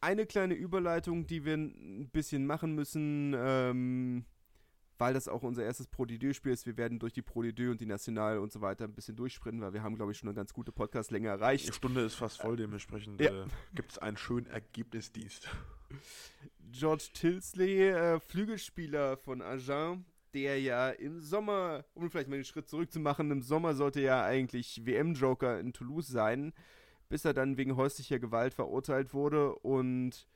eine kleine Überleitung, die wir ein bisschen machen müssen. Ähm, weil das auch unser erstes Pro spiel ist. Wir werden durch die Pro und die National und so weiter ein bisschen durchsprinten, weil wir haben, glaube ich, schon eine ganz gute Podcastlänge erreicht. Die Stunde ist fast voll, dementsprechend ja. äh, gibt es einen schönen Ergebnisdienst. George Tilsley, äh, Flügelspieler von Agen, der ja im Sommer, um vielleicht mal einen Schritt zurück zu machen, im Sommer sollte ja eigentlich WM-Joker in Toulouse sein, bis er dann wegen häuslicher Gewalt verurteilt wurde und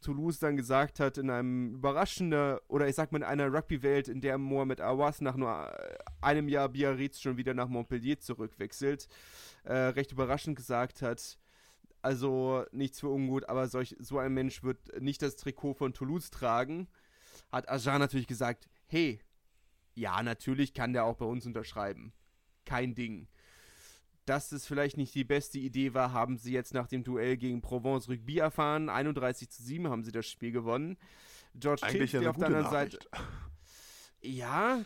Toulouse dann gesagt hat, in einem überraschenden, oder ich sag mal in einer Rugby-Welt, in der Mohamed Awas nach nur einem Jahr Biarritz schon wieder nach Montpellier zurückwechselt, äh, recht überraschend gesagt hat, also nichts für ungut, aber solch, so ein Mensch wird nicht das Trikot von Toulouse tragen. Hat Ajar natürlich gesagt, hey, ja, natürlich kann der auch bei uns unterschreiben. Kein Ding. Dass es vielleicht nicht die beste Idee war, haben sie jetzt nach dem Duell gegen Provence Rugby erfahren. 31 zu 7 haben sie das Spiel gewonnen. George Eigentlich Tilsley ja auf der anderen Nachricht. Seite. Ja,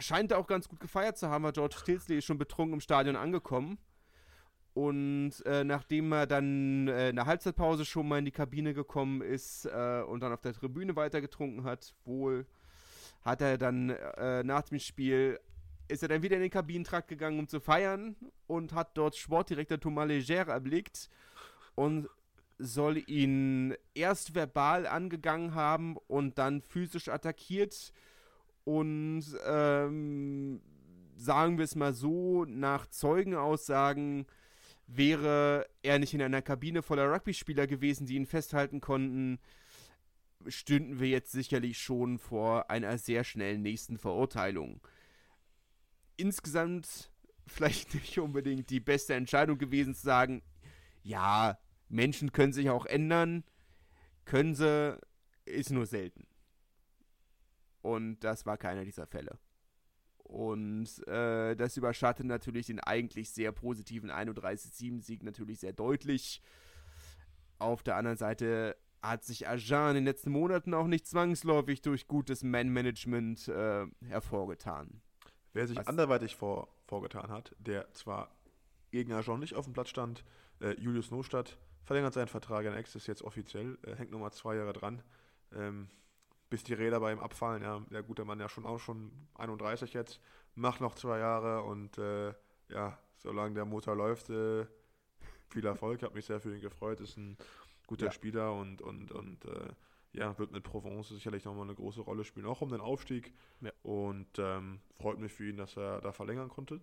scheint er auch ganz gut gefeiert zu haben, weil George Tilsley ist schon betrunken im Stadion angekommen. Und äh, nachdem er dann äh, in der Halbzeitpause schon mal in die Kabine gekommen ist äh, und dann auf der Tribüne weitergetrunken hat, wohl, hat er dann äh, nach dem Spiel, ist er dann wieder in den Kabinentrakt gegangen, um zu feiern und hat dort Sportdirektor Thomas Leger erblickt und soll ihn erst verbal angegangen haben und dann physisch attackiert und ähm, sagen wir es mal so, nach Zeugenaussagen wäre er nicht in einer Kabine voller Rugby-Spieler gewesen, die ihn festhalten konnten, stünden wir jetzt sicherlich schon vor einer sehr schnellen nächsten Verurteilung. Insgesamt vielleicht nicht unbedingt die beste Entscheidung gewesen zu sagen, ja, Menschen können sich auch ändern, können sie, ist nur selten. Und das war keiner dieser Fälle. Und äh, das überschattet natürlich den eigentlich sehr positiven 31-7-Sieg natürlich sehr deutlich. Auf der anderen Seite hat sich Ajan in den letzten Monaten auch nicht zwangsläufig durch gutes Man-Management äh, hervorgetan. Wer sich Was- anderweitig vor, vorgetan hat, der zwar gegen Ajon nicht auf dem Platz stand, äh, Julius Nostadt, verlängert seinen Vertrag in Ex, ist jetzt offiziell, äh, hängt nochmal zwei Jahre dran, ähm, bis die Räder bei ihm abfallen. Ja, der gute Mann ja schon auch schon 31 jetzt, macht noch zwei Jahre und äh, ja, solange der Motor läuft, äh, viel Erfolg, habe mich sehr für ihn gefreut, ist ein guter Ja. Spieler und, und, und äh, ja, wird mit Provence sicherlich nochmal eine große Rolle spielen, auch um den Aufstieg. Ja. Und ähm, freut mich für ihn, dass er da verlängern konnte.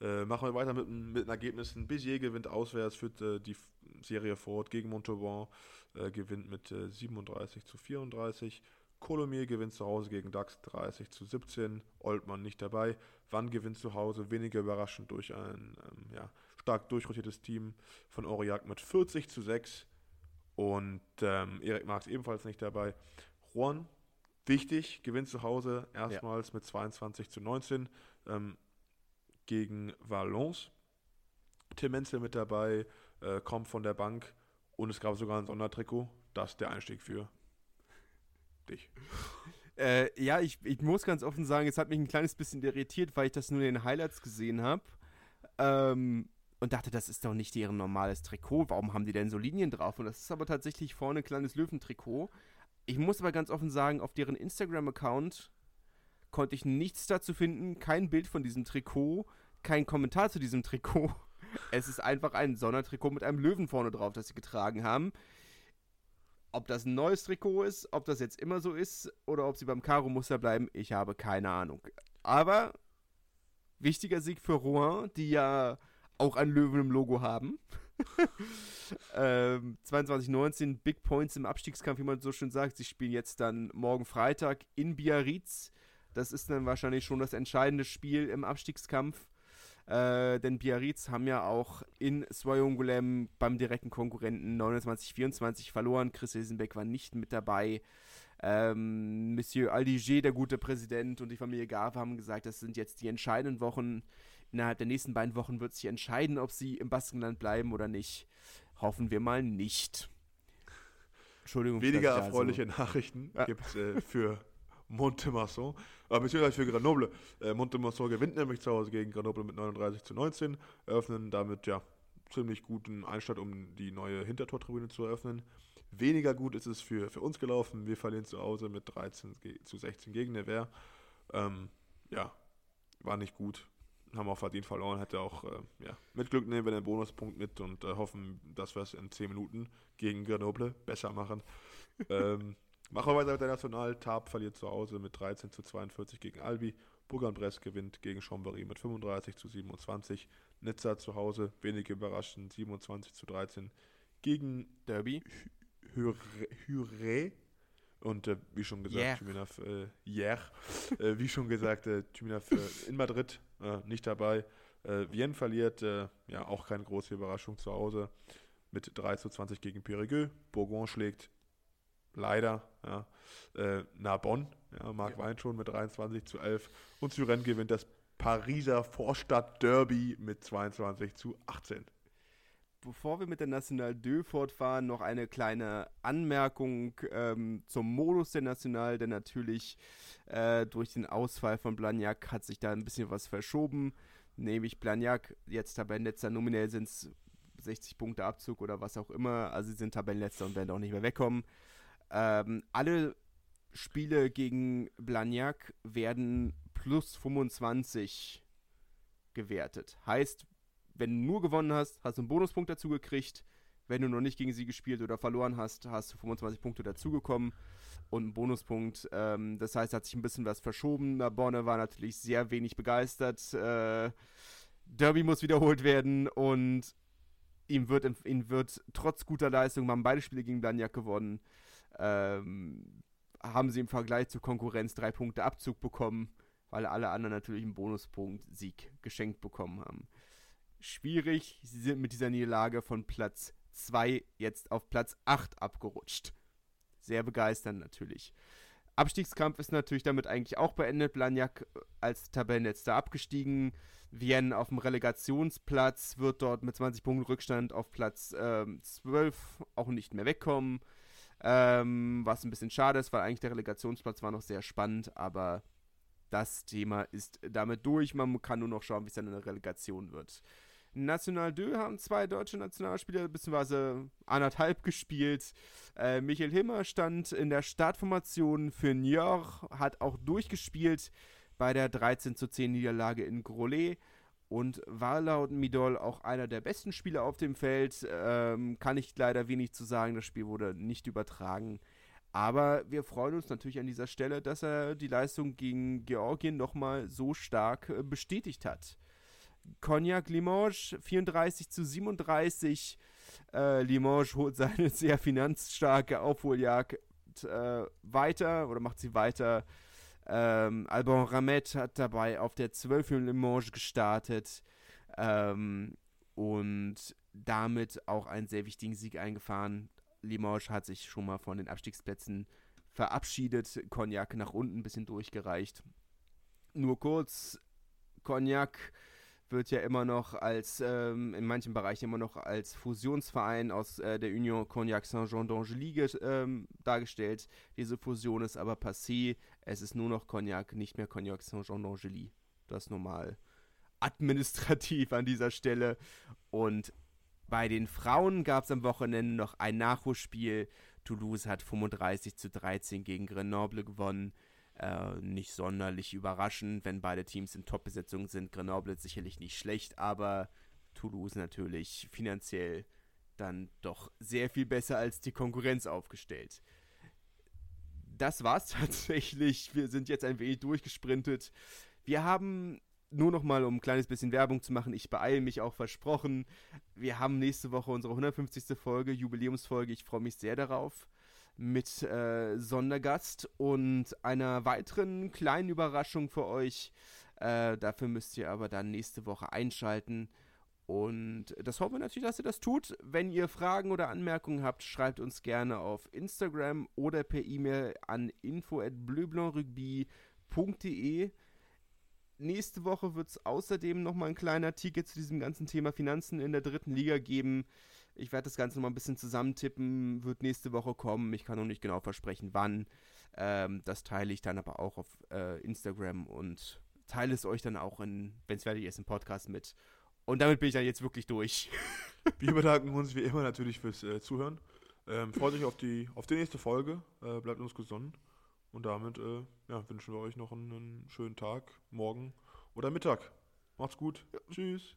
Äh, machen wir weiter mit, mit den Ergebnissen. Bézier gewinnt auswärts, führt äh, die Serie fort gegen Montauban, äh, gewinnt mit äh, 37 zu 34. Colomiers gewinnt zu Hause gegen DAX 30 zu 17. Oltmann nicht dabei. Wann gewinnt zu Hause, weniger überraschend durch ein ähm, ja, stark durchrotiertes Team von Aurillac mit 40 zu 6. Und ähm, Erik Marx ebenfalls nicht dabei. Juan, wichtig, gewinnt zu Hause erstmals mit 22 zu 19 ähm, gegen Valence. Tim Menzel mit dabei, äh, kommt von der Bank und es gab sogar ein Sondertrikot. Das ist der Einstieg für dich. Äh, ja, ich, ich muss ganz offen sagen, es hat mich ein kleines bisschen irritiert, weil ich das nur in den Highlights gesehen habe. Ähm, und dachte, das ist doch nicht deren normales Trikot. Warum haben die denn so Linien drauf? Und das ist aber tatsächlich vorne ein kleines Löwentrikot. Ich muss aber ganz offen sagen, auf deren Instagram-Account konnte ich nichts dazu finden, kein Bild von diesem Trikot, kein Kommentar zu diesem Trikot. Es ist einfach ein Sondertrikot mit einem Löwen vorne drauf, das sie getragen haben. Ob das ein neues Trikot ist, ob das jetzt immer so ist oder ob sie beim Karo-Muster bleiben, ich habe keine Ahnung. Aber wichtiger Sieg für Rouen, die ja auch einen Löwen im Logo haben. ähm, 22-19, Big Points im Abstiegskampf, wie man so schön sagt. Sie spielen jetzt dann morgen Freitag in Biarritz. Das ist dann wahrscheinlich schon das entscheidende Spiel im Abstiegskampf. Äh, denn Biarritz haben ja auch in Soyongulem beim direkten Konkurrenten 29-24 verloren. Chris Hilsenbeck war nicht mit dabei. Ähm, Monsieur Aldiger, der gute Präsident, und die Familie Garve haben gesagt, das sind jetzt die entscheidenden Wochen. Innerhalb der nächsten beiden Wochen wird sich entscheiden, ob sie im Baskenland bleiben oder nicht. Hoffen wir mal nicht. Entschuldigung. Weniger ich da so- erfreuliche Nachrichten Ja. gibt es äh, für Montemarçon, äh, beziehungsweise für Grenoble. Äh, Montemarçon gewinnt nämlich zu Hause gegen Grenoble mit 39 zu 19, eröffnen damit ja ziemlich guten Einstand, um die neue Hintertortribüne zu eröffnen. Weniger gut ist es für, für uns gelaufen. Wir verlieren zu Hause mit 13 ge- zu 16 gegen Nevers. Ähm, ja, war nicht gut. Haben auch verdient verloren. Hätte auch, äh, ja, mit Glück nehmen wir den Bonuspunkt mit und äh, hoffen, dass wir es in 10 Minuten gegen Grenoble besser machen. ähm, machen wir weiter mit der National. Tab verliert zu Hause mit 13 zu 42 gegen Albi. Bourg-en-Bresse gewinnt gegen Chambéry mit 35 zu 27. Nizza zu Hause, wenig überraschend, 27 zu 13 gegen Derby. Huré. Und äh, wie schon gesagt, Yeah. Tuminaf, äh, yeah. äh, wie schon gesagt, äh, Tuminaf äh, in Madrid äh, nicht dabei. Äh, Vienne verliert, äh, ja, auch keine große Überraschung zu Hause mit 3 zu 20 gegen Périgueux. Bourgogne schlägt leider ja, äh, Narbonne, ja, Marc Ja. Wein schon mit 23 zu 11. Und Suren gewinnt das Pariser Vorstadt-Derby mit 22 zu 18. Bevor wir mit der National 2 fortfahren, noch eine kleine Anmerkung ähm, zum Modus der National, denn natürlich äh, durch den Ausfall von Blagnac hat sich da ein bisschen was verschoben. Nämlich Blagnac, jetzt Tabellenletzter, nominell sind es 60 Punkte Abzug oder was auch immer. Also sie sind Tabellenletzter und werden auch nicht mehr wegkommen. Ähm, alle Spiele gegen Blagnac werden plus 25 gewertet. Heißt, wenn du nur gewonnen hast, hast du einen Bonuspunkt dazu gekriegt. Wenn du noch nicht gegen sie gespielt oder verloren hast, hast du 25 Punkte dazugekommen und einen Bonuspunkt. Ähm, das heißt, hat sich ein bisschen was verschoben. Bonne war natürlich sehr wenig begeistert. Äh, Derby muss wiederholt werden und ihm wird, ihm wird trotz guter Leistung, wir haben beide Spiele gegen Blagnac gewonnen, ähm, haben sie im Vergleich zur Konkurrenz drei Punkte Abzug bekommen, weil alle anderen natürlich einen Bonuspunkt Sieg geschenkt bekommen haben schwierig. Sie sind mit dieser Niederlage von Platz 2 jetzt auf Platz 8 abgerutscht. Sehr begeisternd natürlich. Abstiegskampf ist natürlich damit eigentlich auch beendet. Blagnac als Tabellenletzter abgestiegen. Vienne auf dem Relegationsplatz wird dort mit 20 Punkten Rückstand auf Platz ähm, 12 auch nicht mehr wegkommen. Ähm, was ein bisschen schade ist, weil eigentlich der Relegationsplatz war noch sehr spannend, aber das Thema ist damit durch. Man kann nur noch schauen, wie es dann in der Relegation wird. National 2 haben zwei deutsche Nationalspieler, beziehungsweise anderthalb gespielt. Äh, Michael Himmer stand in der Startformation für Niort, hat auch durchgespielt bei der 13 zu 10 Niederlage in Grolet und war laut Midol auch einer der besten Spieler auf dem Feld. Ähm, kann ich leider wenig zu sagen, das Spiel wurde nicht übertragen. Aber wir freuen uns natürlich an dieser Stelle, dass er die Leistung gegen Georgien nochmal so stark äh, bestätigt hat. Cognac Limoges 34 zu 37. Äh, Limoges holt seine sehr finanzstarke Aufholjagd äh, weiter oder macht sie weiter. Ähm, Alban Ramet hat dabei auf der 12 in Limoges gestartet ähm, und damit auch einen sehr wichtigen Sieg eingefahren. Limoges hat sich schon mal von den Abstiegsplätzen verabschiedet. Cognac nach unten ein bisschen durchgereicht. Nur kurz, Cognac wird ja immer noch als, ähm, in manchen Bereichen immer noch als Fusionsverein aus äh, der Union Cognac Saint-Jean d'Angely ähm, dargestellt. Diese Fusion ist aber passé. Es ist nur noch Cognac, nicht mehr Cognac Saint-Jean d'Angely. Das normal administrativ an dieser Stelle. Und bei den Frauen gab es am Wochenende noch ein Nachholspiel. Toulouse hat 35 zu 13 gegen Grenoble gewonnen. Äh, nicht sonderlich überraschend, wenn beide Teams in Top-Besetzung sind. Grenoble ist sicherlich nicht schlecht, aber Toulouse natürlich finanziell dann doch sehr viel besser als die Konkurrenz aufgestellt. Das war's tatsächlich. Wir sind jetzt ein wenig durchgesprintet. Wir haben nur noch mal, um ein kleines bisschen Werbung zu machen, ich beeile mich auch versprochen. Wir haben nächste Woche unsere 150. Folge, Jubiläumsfolge. Ich freue mich sehr darauf mit äh, Sondergast und einer weiteren kleinen Überraschung für euch. Äh, dafür müsst ihr aber dann nächste Woche einschalten. Und das hoffen wir natürlich, dass ihr das tut. Wenn ihr Fragen oder Anmerkungen habt, schreibt uns gerne auf Instagram oder per E-Mail an info@bleublancrugby.de. Nächste Woche wird es außerdem nochmal ein kleiner Artikel zu diesem ganzen Thema Finanzen in der dritten Liga geben. Ich werde das Ganze nochmal ein bisschen zusammentippen, wird nächste Woche kommen. Ich kann noch nicht genau versprechen, wann. Ähm, das teile ich dann aber auch auf äh, Instagram und teile es euch dann auch, wenn es fertig ist, im Podcast mit. Und damit bin ich dann jetzt wirklich durch. Wir bedanken uns wie immer natürlich fürs äh, Zuhören. Ähm, freut euch auf die, auf die nächste Folge. Äh, bleibt uns gesonnen. Und damit äh, ja, wünschen wir euch noch einen, einen schönen Tag, morgen oder Mittag. Macht's gut. Tschüss.